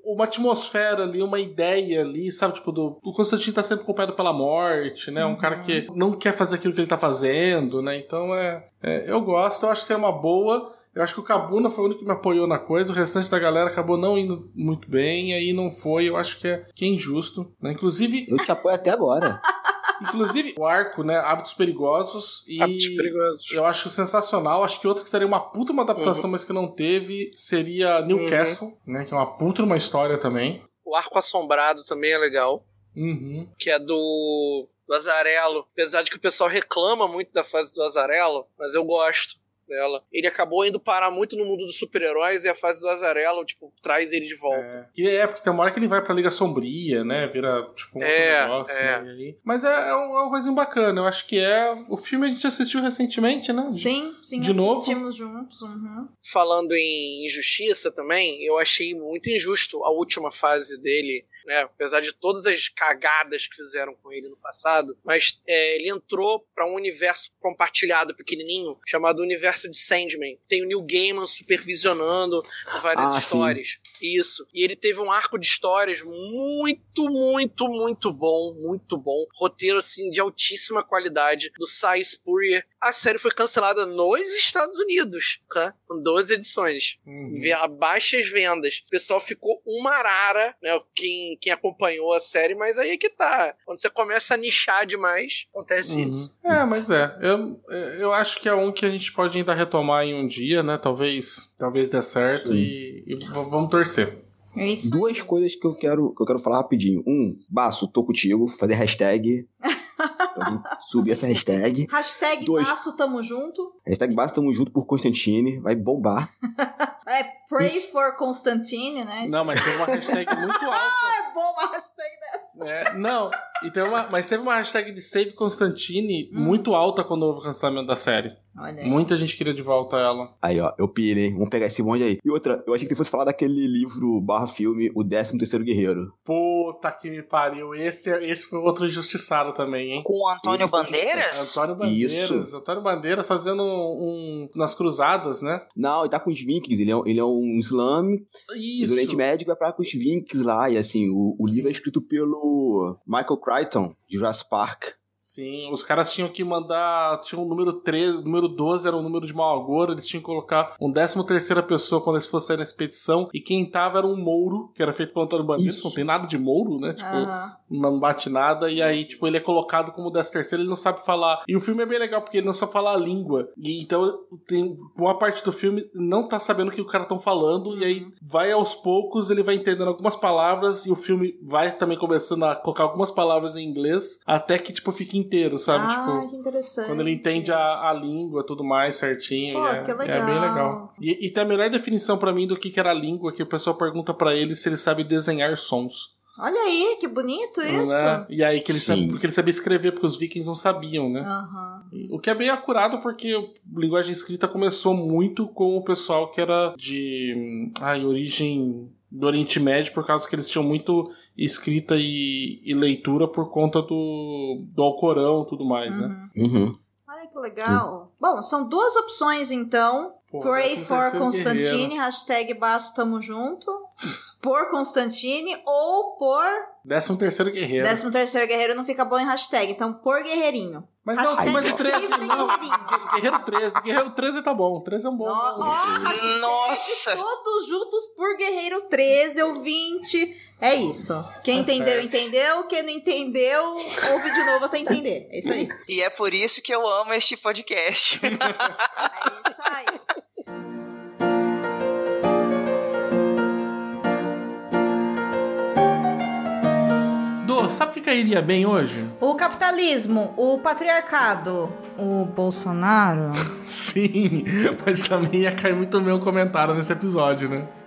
Uma atmosfera ali, uma ideia ali, sabe? Tipo, do, o Constantino tá sempre acompanhado pela morte, né? Um cara que não quer fazer aquilo que ele tá fazendo, né? Então é, é. Eu gosto, eu acho que seria uma boa. Eu acho que o Cabuna foi o único que me apoiou na coisa, o restante da galera acabou não indo muito bem, e aí não foi, eu acho que é, que é injusto. Né? Inclusive, Eu te apoio até agora. Inclusive, o arco, né? Hábitos Perigosos. E Hábitos perigosos. eu acho sensacional. Acho que outro que teria uma puta uma adaptação, mas que não teve, seria Newcastle, né? Que é uma puta uma história também. O Arco Assombrado também é legal. Uhum. Que é do, do Azarelo. Apesar de que o pessoal reclama muito da fase do Azarelo, mas eu gosto dela. Ele acabou indo parar muito no mundo dos super-heróis e a fase do Azarelo, tipo, traz ele de volta. É. Que é, porque tem uma hora que ele vai pra Liga Sombria, né? Vira, tipo, um É, outro negócio. é. né, aí- Mas é, é é uma coisinha bacana. Eu acho que é... O filme a gente assistiu recentemente, né? Sim, sim, De novo? assistimos juntos. Uhum. Falando em injustiça também, eu achei muito injusto a última fase dele né? Apesar de todas as cagadas que fizeram com ele no passado, mas é, ele entrou para um universo compartilhado pequenininho chamado Universo de Sandman. Tem o Neil Gaiman supervisionando várias Ah, sim. histórias. Isso. E ele teve um arco de histórias muito, muito, muito bom, muito bom. Roteiro assim de altíssima qualidade do Cy Spurrier. A série foi cancelada nos Estados Unidos, tá? com 12 edições. Uhum. Baixas vendas. O pessoal ficou uma arara, né? Quem, quem acompanhou a série, mas aí é que tá. Quando você começa a nichar demais, acontece Uhum. isso. É, mas é. Eu, eu acho que é um que a gente pode ainda retomar em um dia, né? Talvez, talvez dê certo e, e vamos torcer. É isso. Duas coisas que eu quero, que eu quero falar rapidinho. Um, Baço, tô contigo, fazer hashtag. gente subir essa hashtag. Hashtag Dois. Baço, tamo junto. Hashtag Baço, tamo junto por Constantine. Vai bombar. É Pray Isso. for Constantine, né? Não, mas teve uma hashtag muito alta. É bom uma hashtag dessa. É, não, e teve uma, mas teve uma hashtag de Save Constantine Hum. muito alta quando houve o cancelamento da série. Olha aí. Muita gente queria de volta ela. Aí, ó, eu pirei. Vamos pegar esse bonde aí. E outra, eu achei que você fosse falar daquele livro barra filme, O 13 Terceiro Guerreiro. Puta que me pariu. Esse, esse foi outro injustiçado também, hein? Com o Antônio Esse Bandeiras? Antônio Bandeiras. Isso. Antônio Bandeiras fazendo um, nas cruzadas, né? Não, ele tá com os Vikings. Ele é, ele é um islâmico. E Isso. do Oriente Médio vai pra com os Vikings lá. E assim, o, o livro é escrito pelo Michael Crichton, de Jurassic Park. Sim, os caras tinham que mandar. Tinha o número 13, o número 12 era o número de mau agouro, eles tinham que colocar um 13 terceira pessoa quando eles fossem sair na expedição, e quem tava era um Mouro, que era feito pelo Antônio Bandeiras, Isso. não tem nada de Mouro, né? Tipo, Aham. não bate nada, e aí, tipo, ele é colocado como 13 terceiro, ele não sabe falar. E o filme é bem legal, porque ele não sabe falar a língua. E então, tem uma parte do filme não tá sabendo o que o cara tão falando, e aí vai aos poucos, ele vai entendendo algumas palavras, e o filme vai também começando a colocar algumas palavras em inglês, até que, tipo, fique inteiro, sabe? Ah, tipo, que interessante. quando ele entende a, a língua tudo mais certinho. Pô, e é, que é legal. bem legal. E, e tem a melhor definição pra mim do que, que era a língua, que o pessoal pergunta pra ele se ele sabe desenhar sons. Olha aí, que bonito isso. Né? E aí que ele sabe, porque ele sabia escrever, porque os vikings não sabiam, né? Aham. O que é bem acurado, porque a linguagem escrita começou muito com o pessoal que era de hum, ai, origem do Oriente Médio, por causa que eles tinham muito escrita e, e leitura por conta do, do Alcorão e tudo mais, né? Uhum. Uhum. Olha que legal. Bom, são duas opções então. Pô, Pray for Constantine, guerreiro. hashtag Baço Tamo Junto. Por Constantine ou por Décimo terceiro guerreiro. 13 terceiro guerreiro não fica bom em hashtag, então por guerreirinho. Mas não, Hashtag mas o 13, sempre não. guerreirinho. Guerreiro 13. Guerreiro 13 tá bom. 13 é um bom. Ó, ó, hashtag Nossa. Todos juntos por Guerreiro 13 ou 20. É isso. Quem Tá entendeu, certo. entendeu. Quem não entendeu, ouve de novo até entender. É isso aí. E é por isso que eu amo este podcast. É isso aí. Dô, sabe o que cairia bem hoje? O capitalismo, o patriarcado, o Bolsonaro. Sim, mas também ia cair muito bem o comentário nesse episódio, né?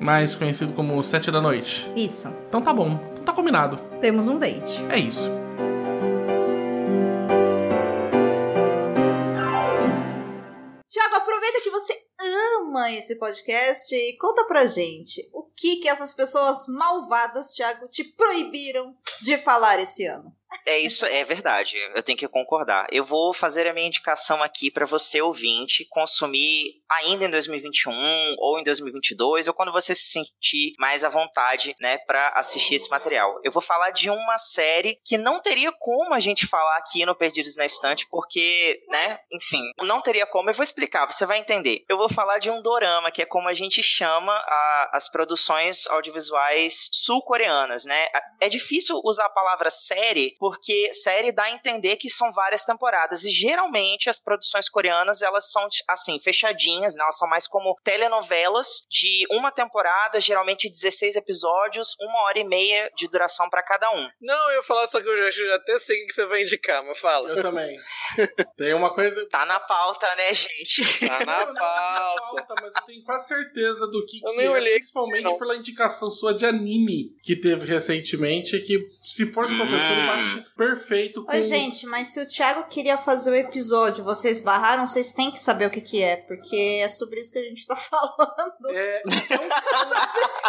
Mais conhecido como 7 da noite. Isso. Então tá bom, tá combinado. Temos um date. É isso. Tiago, aproveita que você ama esse podcast e conta pra gente o que que essas pessoas malvadas, Tiago, te proibiram de falar esse ano. É isso, é verdade. Eu tenho que concordar. Eu vou fazer a minha indicação aqui para você ouvinte consumir ainda em 2021 ou em 2022 ou quando você se sentir mais à vontade, né, para assistir esse material. Eu vou falar de uma série que não teria como a gente falar aqui no Perdidos na Estante porque, né, enfim, não teria como. Eu vou explicar, você vai entender. Eu vou falar de um dorama, que é como a gente chama a- as produções audiovisuais sul-coreanas, né? É difícil usar a palavra série porque série dá a entender que são várias temporadas. E geralmente as produções coreanas, elas são, assim, fechadinhas, né? Elas são mais como telenovelas de uma temporada, geralmente 16 episódios, uma hora e meia de duração para cada um. Não, eu ia falar só que eu já, já até sei o que você vai indicar, mas fala. Eu também. Tem uma coisa. Tá na pauta, né, gente? Tá na pauta. pauta, mas eu tenho quase certeza do que, Eu que nem é, olhei, principalmente não. pela indicação sua de anime que teve recentemente, que se for o que eu tô perfeito com Oi, gente, mas se o Thiago queria fazer o episódio, vocês barraram, vocês têm que saber o que que é, porque é sobre isso que a gente tá falando. É,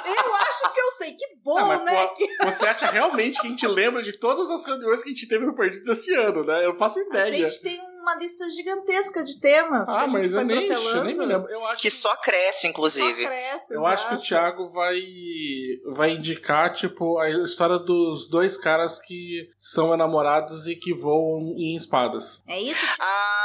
Eu acho que eu sei, que bom, Ah, mas, né? pô, você acha realmente que a gente lembra de todas as reuniões que a gente teve no Perdidos esse ano, né? Eu faço A ideia. gente tem uma lista gigantesca de temas que Ah, a gente mas foi eu nem, protelando. eu nem me lembro. Eu acho que só cresce, Só inclusive. cresce, Eu acho que o exato. Thiago vai, vai indicar, tipo, a história dos dois caras que são enamorados e que voam em espadas. É isso? Thiago? Ah,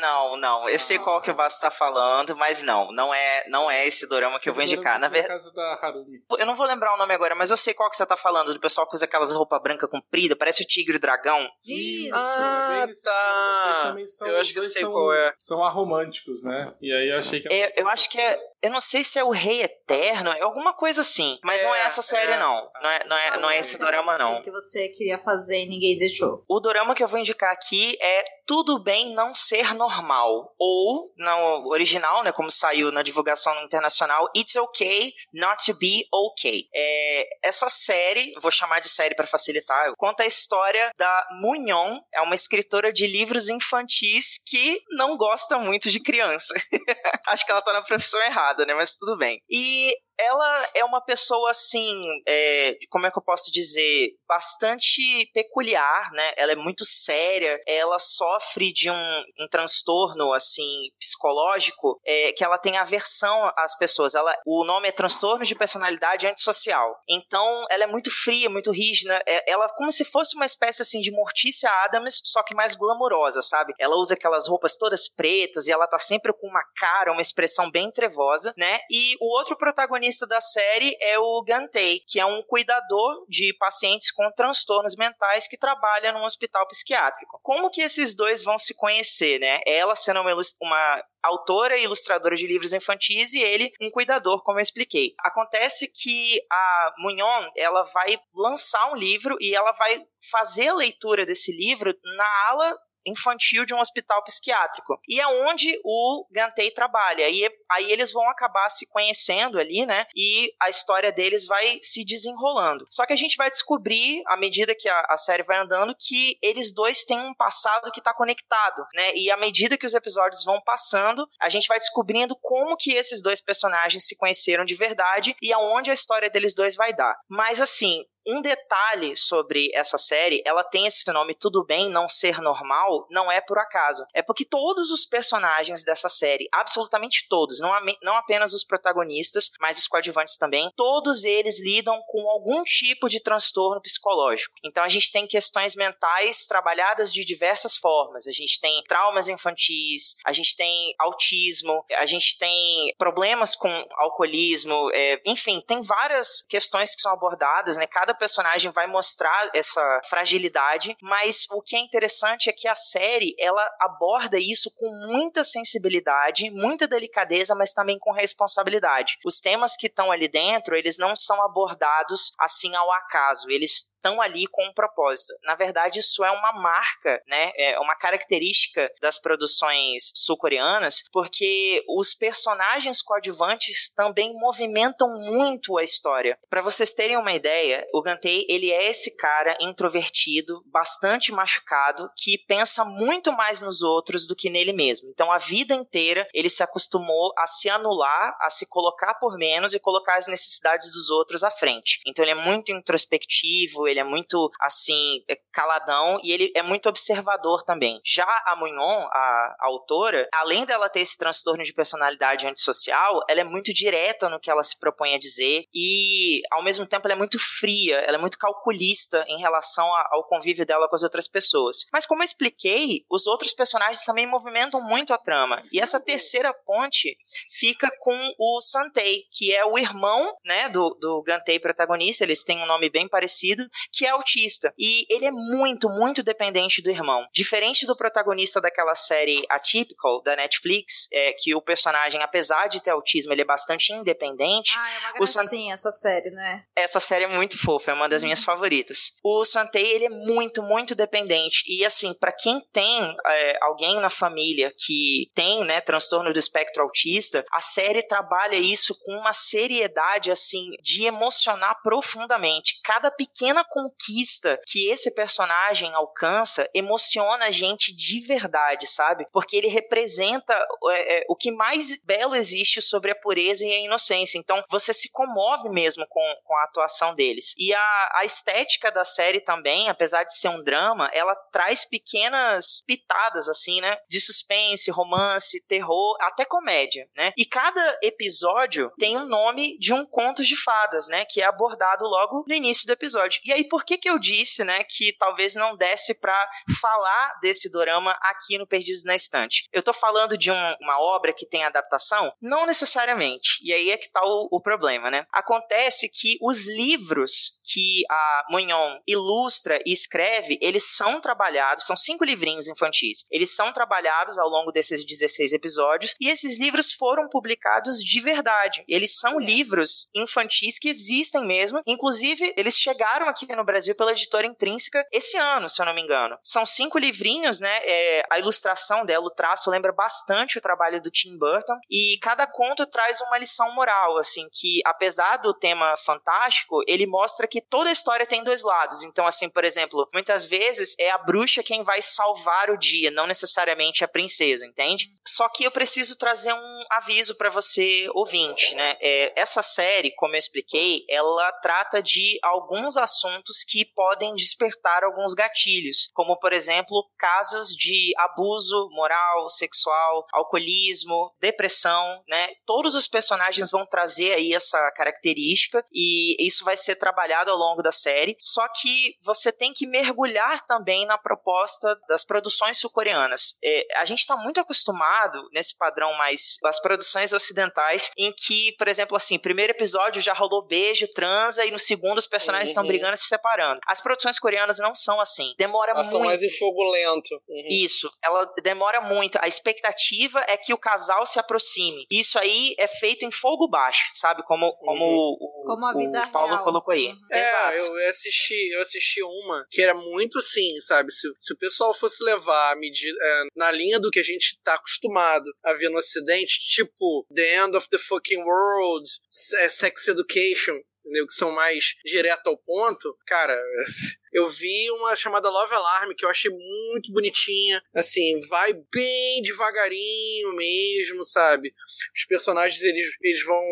não, não. Eu sei qual que o Basso tá falando, mas não, não é, não é esse dorama que eu vou indicar. Na verdade, casa da Harumi. eu não vou lembrar o nome agora, mas eu sei qual que você tá falando, do pessoal que usa aquelas roupas branca comprida, parece o tigre e o dragão. Isso. Ah, tá. são- Eu acho que sei são, qual é. São aromânticos, né? E aí eu achei que... Eu, eu acho que é. Eu não sei se é o Rei Eterno, é alguma coisa assim. Mas não é É, essa série, é. não. Não é, não é, não é esse Tá, dorama, não. que você queria fazer e ninguém deixou. O dorama que eu vou indicar aqui é Tudo Bem Não Ser Normal. Ou, no original, né, como saiu na divulgação internacional, It's Okay Not to Be Okay. É, essa série, vou chamar de série para facilitar, conta a história da Munyon, é uma escritora de livros infantis que não gosta muito de criança. Acho que ela tá na profissão errada, né, mas tudo bem. E ela é uma pessoa assim, é, como é que eu posso dizer, bastante peculiar, né? Ela é muito séria, ela sofre de um, um transtorno assim psicológico, é, que ela tem aversão às pessoas. Ela, o nome é transtorno de personalidade antissocial. Então, ela é muito fria, muito rígida. É, ela como se fosse uma espécie assim de Mortícia Adams, só que mais glamurosa, sabe? Ela usa aquelas roupas todas pretas e ela tá sempre com uma cara, uma expressão bem trevosa, né? E o outro protagonista da série é o Gantei, que é um cuidador de pacientes com transtornos mentais que trabalha num hospital psiquiátrico. Como que esses dois vão se conhecer, né? Ela sendo uma, uma autora e ilustradora de livros infantis e ele um cuidador, como eu expliquei. Acontece que a Munyon, ela vai lançar um livro e ela vai fazer a leitura desse livro na ala infantil de um hospital psiquiátrico. E é onde o Gantei trabalha. E aí eles vão acabar se conhecendo ali, né? E a história deles vai se desenrolando. Só que a gente vai descobrir, à medida que a, a série vai andando, que eles dois têm um passado que tá conectado, né? E à medida que os episódios vão passando, a gente vai descobrindo como que esses dois personagens se conheceram de verdade e aonde a história deles dois vai dar. Mas assim, um detalhe sobre essa série, ela tem esse nome Tudo Bem Não Ser Normal, não é por acaso. É porque todos os personagens dessa série, absolutamente todos, não, não apenas os protagonistas, mas os coadjuvantes também, todos eles lidam com algum tipo de transtorno psicológico. Então a gente tem questões mentais trabalhadas de diversas formas. A gente tem traumas infantis, a gente tem autismo, a gente tem problemas com alcoolismo, é, enfim, tem várias questões que são abordadas, né? Cada personagem vai mostrar essa fragilidade, mas o que é interessante é que a série ela aborda isso com muita sensibilidade, muita delicadeza, mas também com responsabilidade. Os temas que estão ali dentro, eles não são abordados assim ao acaso, eles estão ali com um propósito. Na verdade, isso é uma marca, né? É uma característica das produções sul-coreanas, porque os personagens coadjuvantes também movimentam muito a história. Para vocês terem uma ideia, o Gantei, ele é esse cara introvertido, bastante machucado, que pensa muito mais nos outros do que nele mesmo. Então, a vida inteira, ele se acostumou a se anular, a se colocar por menos e colocar as necessidades dos outros à frente. Então, ele é muito introspectivo, ele é muito, assim, é, caladão e ele é muito observador também. Já a Munhon, a, a autora, além dela ter esse transtorno de personalidade antissocial, ela é muito direta no que ela se propõe a dizer e, ao mesmo tempo, ela é muito fria, ela é muito calculista em relação a- ao convívio dela com as outras pessoas. Mas, como eu expliquei, os outros personagens também movimentam muito a trama. E essa terceira ponte fica com o Santei, que é o irmão, né, do, do Gantei protagonista, eles têm um nome bem parecido, que é autista. E ele é muito, muito dependente do irmão. Diferente do protagonista daquela série Atypical, da Netflix, é, que o personagem, apesar de ter autismo, ele é bastante independente. Ah, é uma San- gracinha essa série, né? Essa série é muito fofa, é uma das minhas favoritas. O Santei, ele é muito, muito dependente. E assim, pra quem tem é, alguém na família que tem, né, transtorno do espectro autista, a série trabalha isso com uma seriedade, assim, de emocionar profundamente. Cada pequena conquista que esse personagem alcança emociona a gente de verdade, sabe? Porque ele representa é, é, o que mais belo existe sobre a pureza e a inocência. Então, você se comove mesmo com, com a atuação deles. E a, a estética da série também, apesar de ser um drama, ela traz pequenas pitadas, assim, né? De suspense, romance, terror, até comédia, né? E cada episódio tem o nome de um conto de fadas, né? Que é abordado logo no início do episódio. E aí, por que que eu disse, né? Que talvez não desse pra falar desse dorama aqui no Perdidos na Estante? Eu tô falando de um- uma obra que tem adaptação? Não necessariamente. E aí é que tá o, o problema, né? Acontece que os livros que a Munhon ilustra e escreve, eles são trabalhados, são cinco livrinhos infantis. Eles são trabalhados ao longo desses 16 episódios e esses livros foram publicados de verdade. Eles são livros infantis que existem mesmo. Inclusive, eles chegaram aqui no Brasil pela editora Intrínseca esse ano, se eu não me engano. São cinco livrinhos, né? É, a ilustração dela, o traço lembra bastante o trabalho do Tim Burton e cada conto traz uma lição moral, assim, que apesar do tema fantástico, ele mostra que toda a história tem dois lados. Então, assim, por exemplo, muitas vezes é a bruxa quem vai salvar o dia, não necessariamente a princesa, entende? Só que eu preciso trazer um aviso pra você, ouvinte, né? É, essa série, como eu expliquei, ela trata de alguns assuntos que podem despertar alguns gatilhos, como, por exemplo, casos de abuso moral, sexual, alcoolismo, depressão, né? Todos os personagens vão trazer aí essa característica e isso vai ser trabalhado ao longo da série. Só que você tem que mergulhar também na proposta das produções sul-coreanas. É, a gente está muito acostumado nesse padrão mais das produções ocidentais, em que, por exemplo, assim, primeiro episódio já rolou beijo, transa e no segundo os personagens estão Uhum. brigando se separando. As produções coreanas não são assim. Demora Elas são muito. mais em fogo lento. Uhum. Isso, ela demora muito. A expectativa é que o casal se aproxime. Isso aí é feito em fogo baixo, sabe? Como, como Uhum. o, o- Como a vida o Paulo real. colocou aí. Uhum. É, Exato. eu eu assisti, eu assisti uma que era muito assim, sabe? Se, se o pessoal fosse levar a medida é, na linha do que a gente tá acostumado a ver no ocidente, tipo The End of the Fucking World, Se- Sex Education, entendeu? Que são mais direto ao ponto, cara. Eu vi uma chamada Love Alarm que eu achei muito bonitinha. Assim, vai bem devagarinho mesmo, sabe? Os personagens eles, eles vão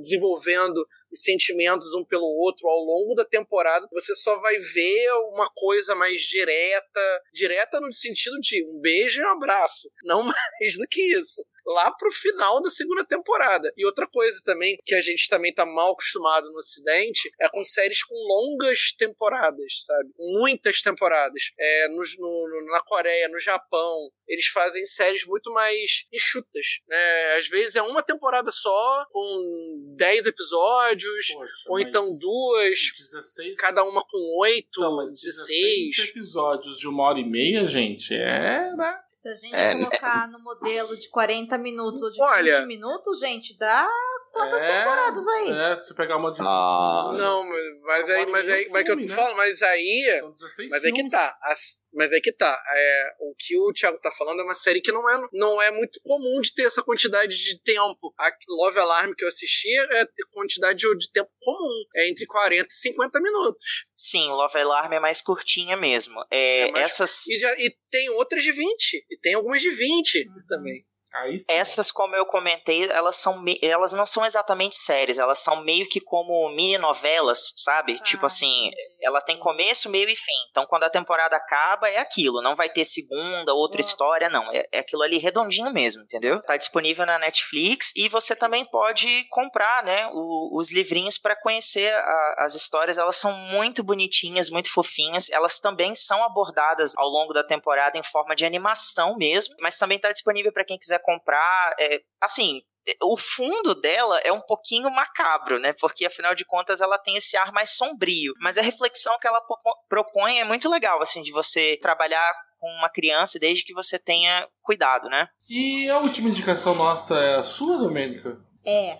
desenvolvendo os sentimentos um pelo outro ao longo da temporada. Você só vai ver uma coisa mais direta, direta no sentido de um beijo e um abraço, não mais do que isso. Lá pro final da segunda temporada. E outra coisa também, que a gente também tá mal acostumado no Ocidente, é com séries com longas temporadas, sabe? Muitas temporadas. É, no, no- na Coreia, no Japão, eles fazem séries muito mais enxutas, né? Às vezes é uma temporada só, com 10 episódios, Poxa, ou então duas, 16... cada uma com 8, Então, mas 16. 16 episódios de uma hora e meia, gente, é, né? Se a gente É, colocar no modelo de 40 minutos ou de Olha- 20 minutos, gente, dá quantas É, temporadas aí? É, você pegar uma de... Ah. Não, mas aí, mas aí, mas é que eu tô né? falando, mas aí São 16 Mas é que tá. As- mas é que tá. É, o que o Thiago tá falando é uma série que não é, não é muito comum de ter essa quantidade de tempo. A Love Alarm que eu assisti é quantidade de, de tempo comum. É entre 40 e 50 minutos. Sim, Love Alarm é mais curtinha mesmo. É, É mais- essas, E, já, e tem outras de 20. E tem algumas de 20 Uhum. também. Aí sim. essas, como eu comentei, elas são me- elas não são exatamente séries, elas são meio que como mini novelas, sabe? Ah, tipo assim, ela tem começo, meio e fim. Então, quando a temporada acaba, é aquilo. Não vai ter segunda, outra Ah. história, não. É, é aquilo ali redondinho mesmo, entendeu? Tá disponível na Netflix e você também pode comprar, né, o- os livrinhos para conhecer a- as histórias. Elas são muito bonitinhas, muito fofinhas. Elas também são abordadas ao longo da temporada em forma de animação mesmo, mas também tá disponível para quem quiser comprar. É, assim, o fundo dela é um pouquinho macabro, né? Porque afinal de contas ela tem esse ar mais sombrio. Mas a reflexão que ela propõe é muito legal, assim, de você trabalhar com uma criança desde que você tenha cuidado, né? E a última indicação nossa é a sua, Domênica? É.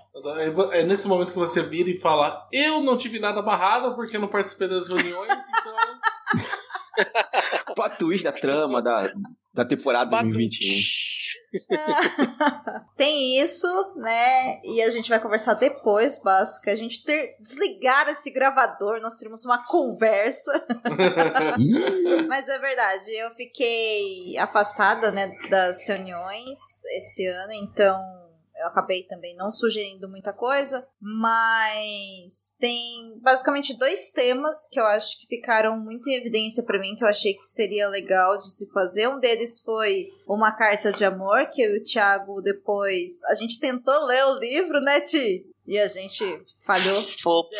É nesse momento que você vira e fala: Eu não tive nada amarrado porque eu não participei das reuniões, então. Plot twist da trama da, da temporada 2021. Tem isso, né? E a gente vai conversar depois, basta que a gente ter desligar esse gravador, nós teremos uma conversa. Mas é verdade, eu fiquei afastada, né, das reuniões esse ano, então eu acabei também não sugerindo muita coisa, mas tem basicamente dois temas que eu acho que ficaram muito em evidência para mim, que eu achei que seria legal de se fazer. Um deles foi uma carta de amor, que eu e o Thiago depois. A gente tentou ler o livro, né, Ti? E a gente falhou.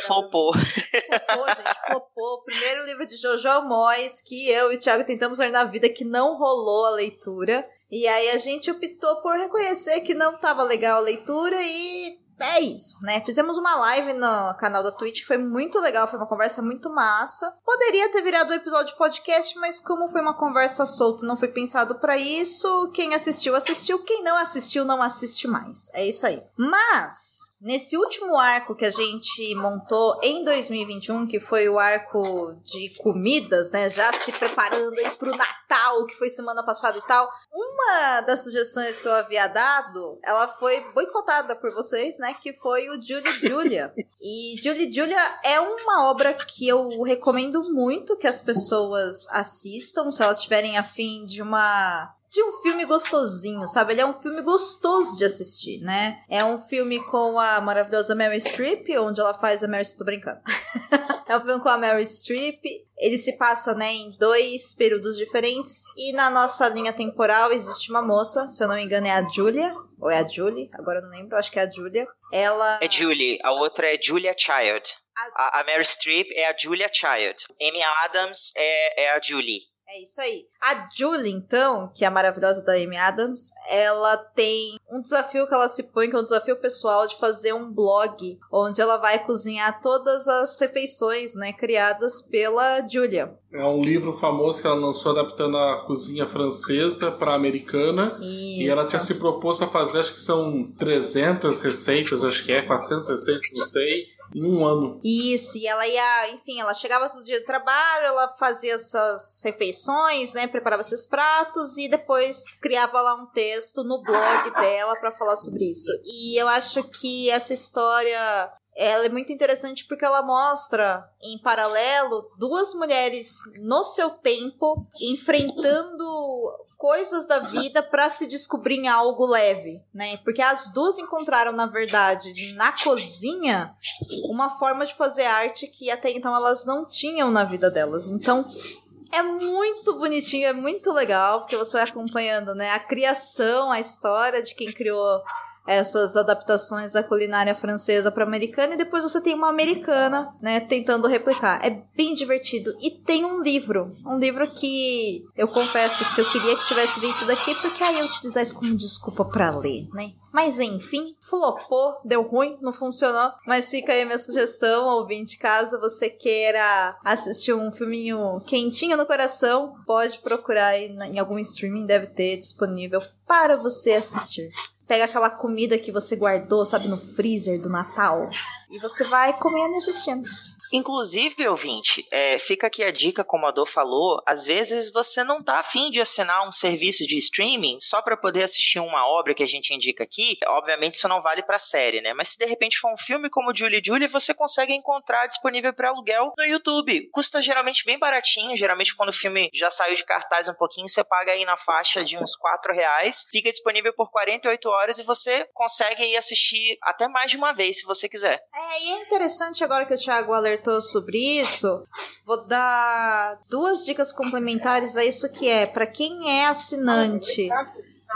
Flopou. Flopou, gente, flopou. O primeiro livro de Jojo Moyes que eu e o Thiago tentamos ler na vida que não rolou a leitura. E aí a gente optou por reconhecer que não estava legal a leitura e é isso, né? Fizemos uma live no canal da Twitch que foi muito legal, foi uma conversa muito massa. Poderia ter virado um episódio de podcast, mas como foi uma conversa solta, não foi pensado para isso. Quem assistiu, assistiu. Quem não assistiu, não assiste mais. É isso aí. Mas Nesse último arco que a gente montou em 2021, que foi o arco de comidas, né? Já se preparando aí pro Natal, que foi semana passada e tal. Uma das sugestões que eu havia dado, ela foi boicotada por vocês, né? Que foi o Julie Julia. e Julie Julia é uma obra que eu recomendo muito que as pessoas assistam, se elas tiverem afim de uma de um filme gostosinho, sabe? Ele é um filme gostoso de assistir, né? É um filme com a maravilhosa Mary Streep, onde ela faz a Mary Streep, tô brincando. é um filme com a Mary Streep. Ele se passa, né, em dois períodos diferentes. E na nossa linha temporal existe uma moça, se eu não me engano é a Julia. Ou é a Julie? Agora eu não lembro, acho que é a Julia. Ela... É Julie, a outra é Julia Child. A, a Mary Streep é a Julia Child. Amy Adams é, é a Julie. É isso aí. A Julie, então, que é a maravilhosa da Amy Adams, ela tem um desafio que ela se põe, que é um desafio pessoal de fazer um blog onde ela vai cozinhar todas as refeições, né, criadas pela Julia. É um livro famoso que ela lançou adaptando a cozinha francesa para americana. Isso. E ela tinha se proposto a fazer, acho que são 300 receitas, acho que é, 400 receitas, não sei em um ano. Isso, e ela ia, enfim, ela chegava todo dia do trabalho, ela fazia essas refeições, né, preparava esses pratos e depois criava lá um texto no blog dela para falar sobre isso. E eu acho que essa história ela é muito interessante porque ela mostra, em paralelo, duas mulheres no seu tempo enfrentando coisas da vida para se descobrir em algo leve, né? Porque as duas encontraram, na verdade, na cozinha, uma forma de fazer arte que até então elas não tinham na vida delas. Então, é muito bonitinho, é muito legal, porque você vai acompanhando, né, a criação, a história de quem criou essas adaptações da culinária francesa para americana e depois você tem uma americana, né, tentando replicar. É bem divertido e tem um livro, um livro que eu confesso que eu queria que tivesse visto daqui porque aí eu utilizar isso como desculpa para ler, né? Mas enfim, flopou, deu ruim, não funcionou. Mas fica aí a minha sugestão, ouvinte, caso você queira assistir um filminho quentinho no coração, pode procurar aí em algum streaming, deve ter disponível para você assistir pega aquela comida que você guardou, sabe, no freezer do Natal, e você vai comendo e assistindo. Inclusive, ouvinte, é, fica aqui a dica, como a Dor falou, às vezes você não tá afim de assinar um serviço de streaming só para poder assistir uma obra que a gente indica aqui. Obviamente isso não vale para série, né? Mas se de repente for um filme como Julie Julie, você consegue encontrar disponível para aluguel no YouTube. Custa geralmente bem baratinho, geralmente quando o filme já saiu de cartaz um pouquinho, você paga aí na faixa de uns 4 reais. Fica disponível por 48 horas e você consegue aí assistir até mais de uma vez, se você quiser. É, e é interessante agora que o Thiago alertou sobre isso, vou dar duas dicas complementares a isso que é para quem é assinante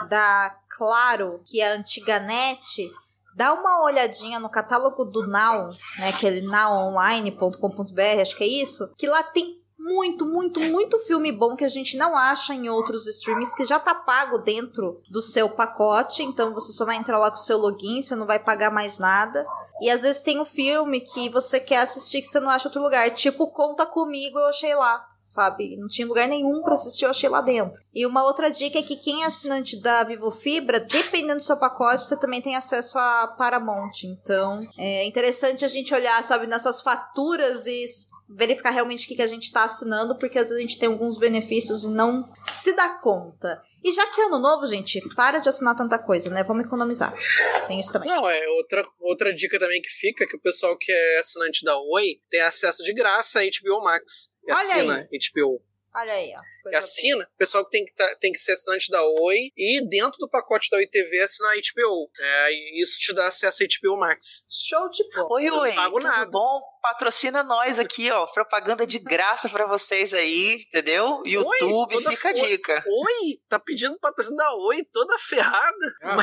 da Claro, que é a antiga NET, dá uma olhadinha no catálogo do Now, né, aquele nowonline.com.br, acho que é isso, que lá tem muito, muito, muito filme bom que a gente não acha em outros streams, que já tá pago dentro do seu pacote, então você só vai entrar lá com o seu login, você não vai pagar mais nada. E às vezes tem um filme que você quer assistir que você não acha outro lugar, tipo Conta Comigo, eu achei lá sabe? Não tinha lugar nenhum para assistir, eu achei lá dentro. E uma outra dica é que quem é assinante da Vivo Fibra, dependendo do seu pacote, você também tem acesso a Paramount. Então, é interessante a gente olhar, sabe, nessas faturas e verificar realmente o que, que a gente está assinando, porque às vezes a gente tem alguns benefícios e não se dá conta. E já que é ano novo, gente, para de assinar tanta coisa, né? Vamos economizar. Tem isso também. Não, é outra, outra dica também que fica, que o pessoal que é assinante da Oi tem acesso de graça a HBO Max. E Olha assina aí. HBO. Olha aí, ó. E Coisa assina, o pessoal que tem que, tá- tem que ser assinante da Oi e dentro do pacote da Oi TV assinar a HBO. É, e isso te dá acesso a HBO Max. Show de bola. Oi, Eu não oi, pago tudo nada. bom? Patrocina nós aqui, ó. Propaganda de graça pra vocês aí, entendeu? YouTube, toda fica a dica. Oi? Tá pedindo patrocínio da Oi toda ferrada? Ah,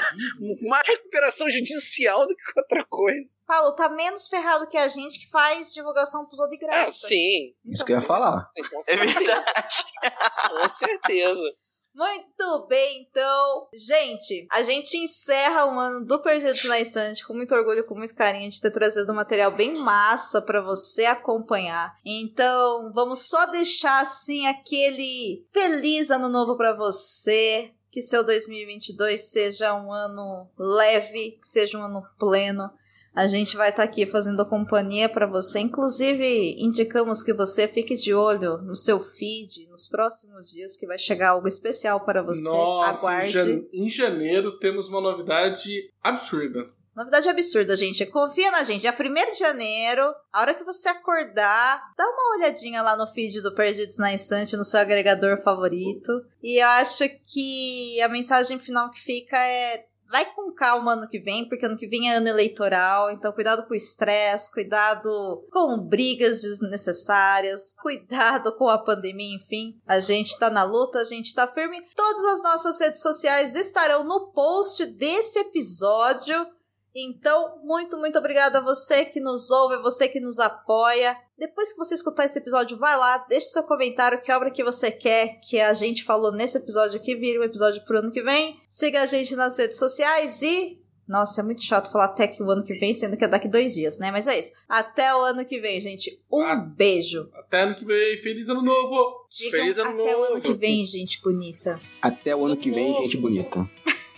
Mais recuperação judicial do que outra coisa. Paulo, tá menos ferrado que a gente que faz divulgação pros outros de graça. Ah, sim. Isso que eu ia falar. É verdade. Com certeza. Muito bem, então. Gente, a gente encerra o ano do Perdidos na Estante com muito orgulho, com muito carinho de ter trazido um material bem massa pra você acompanhar. Então, vamos só deixar assim aquele feliz ano novo pra você. Que seu 2022 seja um ano leve, que seja um ano pleno. A gente vai estar aqui fazendo companhia para você. Inclusive, indicamos que você fique de olho no seu feed nos próximos dias, que vai chegar algo especial para você. Nossa, em, Aguarde. em janeiro temos uma novidade absurda. Novidade absurda, gente. Confia na gente. Dia 1 de janeiro, a hora que você acordar, dá uma olhadinha lá no feed do Perdidos na Estante, no seu agregador favorito. E eu acho que a mensagem final que fica é. Vai com calma ano que vem, porque ano que vem é ano eleitoral, então cuidado com o estresse, cuidado com brigas desnecessárias, cuidado com a pandemia, enfim. A gente tá na luta, a gente tá firme. Todas as nossas redes sociais estarão no post desse episódio. Então, muito, muito obrigada a você que nos ouve, a você que nos apoia. Depois que você escutar esse episódio, vai lá, deixe seu comentário, que obra que você quer que a gente falou nesse episódio aqui, vire um episódio pro ano que vem. Siga a gente nas redes sociais e... Nossa, é muito chato falar até que o ano que vem, sendo que é daqui dois dias, né? Mas é isso. Até o ano que vem, gente. Um Ah. beijo. Até ano que vem. Feliz ano novo! Digam Feliz ano até o ano novo. que vem, gente bonita. Até o ano que vem, Novo. gente bonita.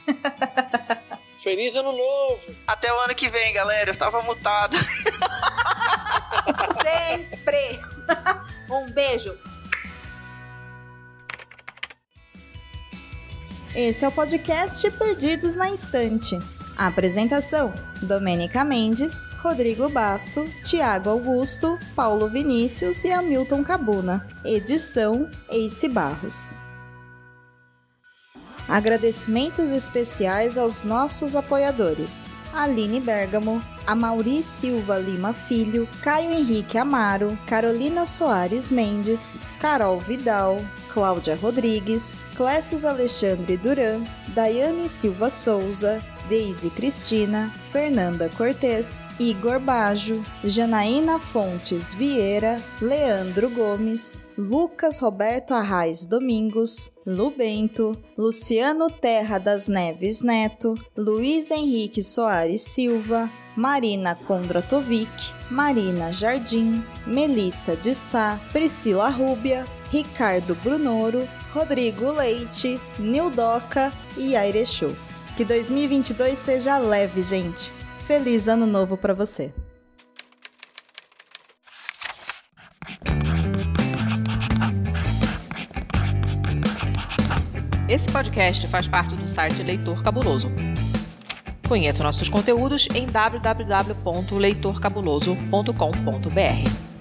Feliz ano novo! Até o ano que vem, galera. Eu tava mutado. Sempre! um beijo! Esse é o podcast Perdidos na Instante. A apresentação: Domênica Mendes, Rodrigo Basso, Tiago Augusto, Paulo Vinícius e Hamilton Cabuna. Edição: Ace Barros. Agradecimentos especiais aos nossos apoiadores: Aline Bergamo, Amauri Silva Lima Filho, Caio Henrique Amaro, Carolina Soares Mendes, Carol Vidal, Cláudia Rodrigues, Clécius Alexandre Duran, Daiane Silva Souza, Deise Cristina, Fernanda Cortez, Igor Bajo, Janaína Fontes Vieira, Leandro Gomes, Lucas Roberto Arraes Domingos, Lu Bento, Luciano Terra das Neves Neto, Luiz Henrique Soares Silva, Marina Kondratovic, Marina Jardim, Melissa de Sá, Priscila Rúbia, Ricardo Brunoro, Rodrigo Leite, Nildoca e Aire Show. Que 2022 seja leve, gente. Feliz ano novo pra você. Esse podcast faz parte do site Leitor Cabuloso. Conheça nossos conteúdos em www.leitorcabuloso.com.br.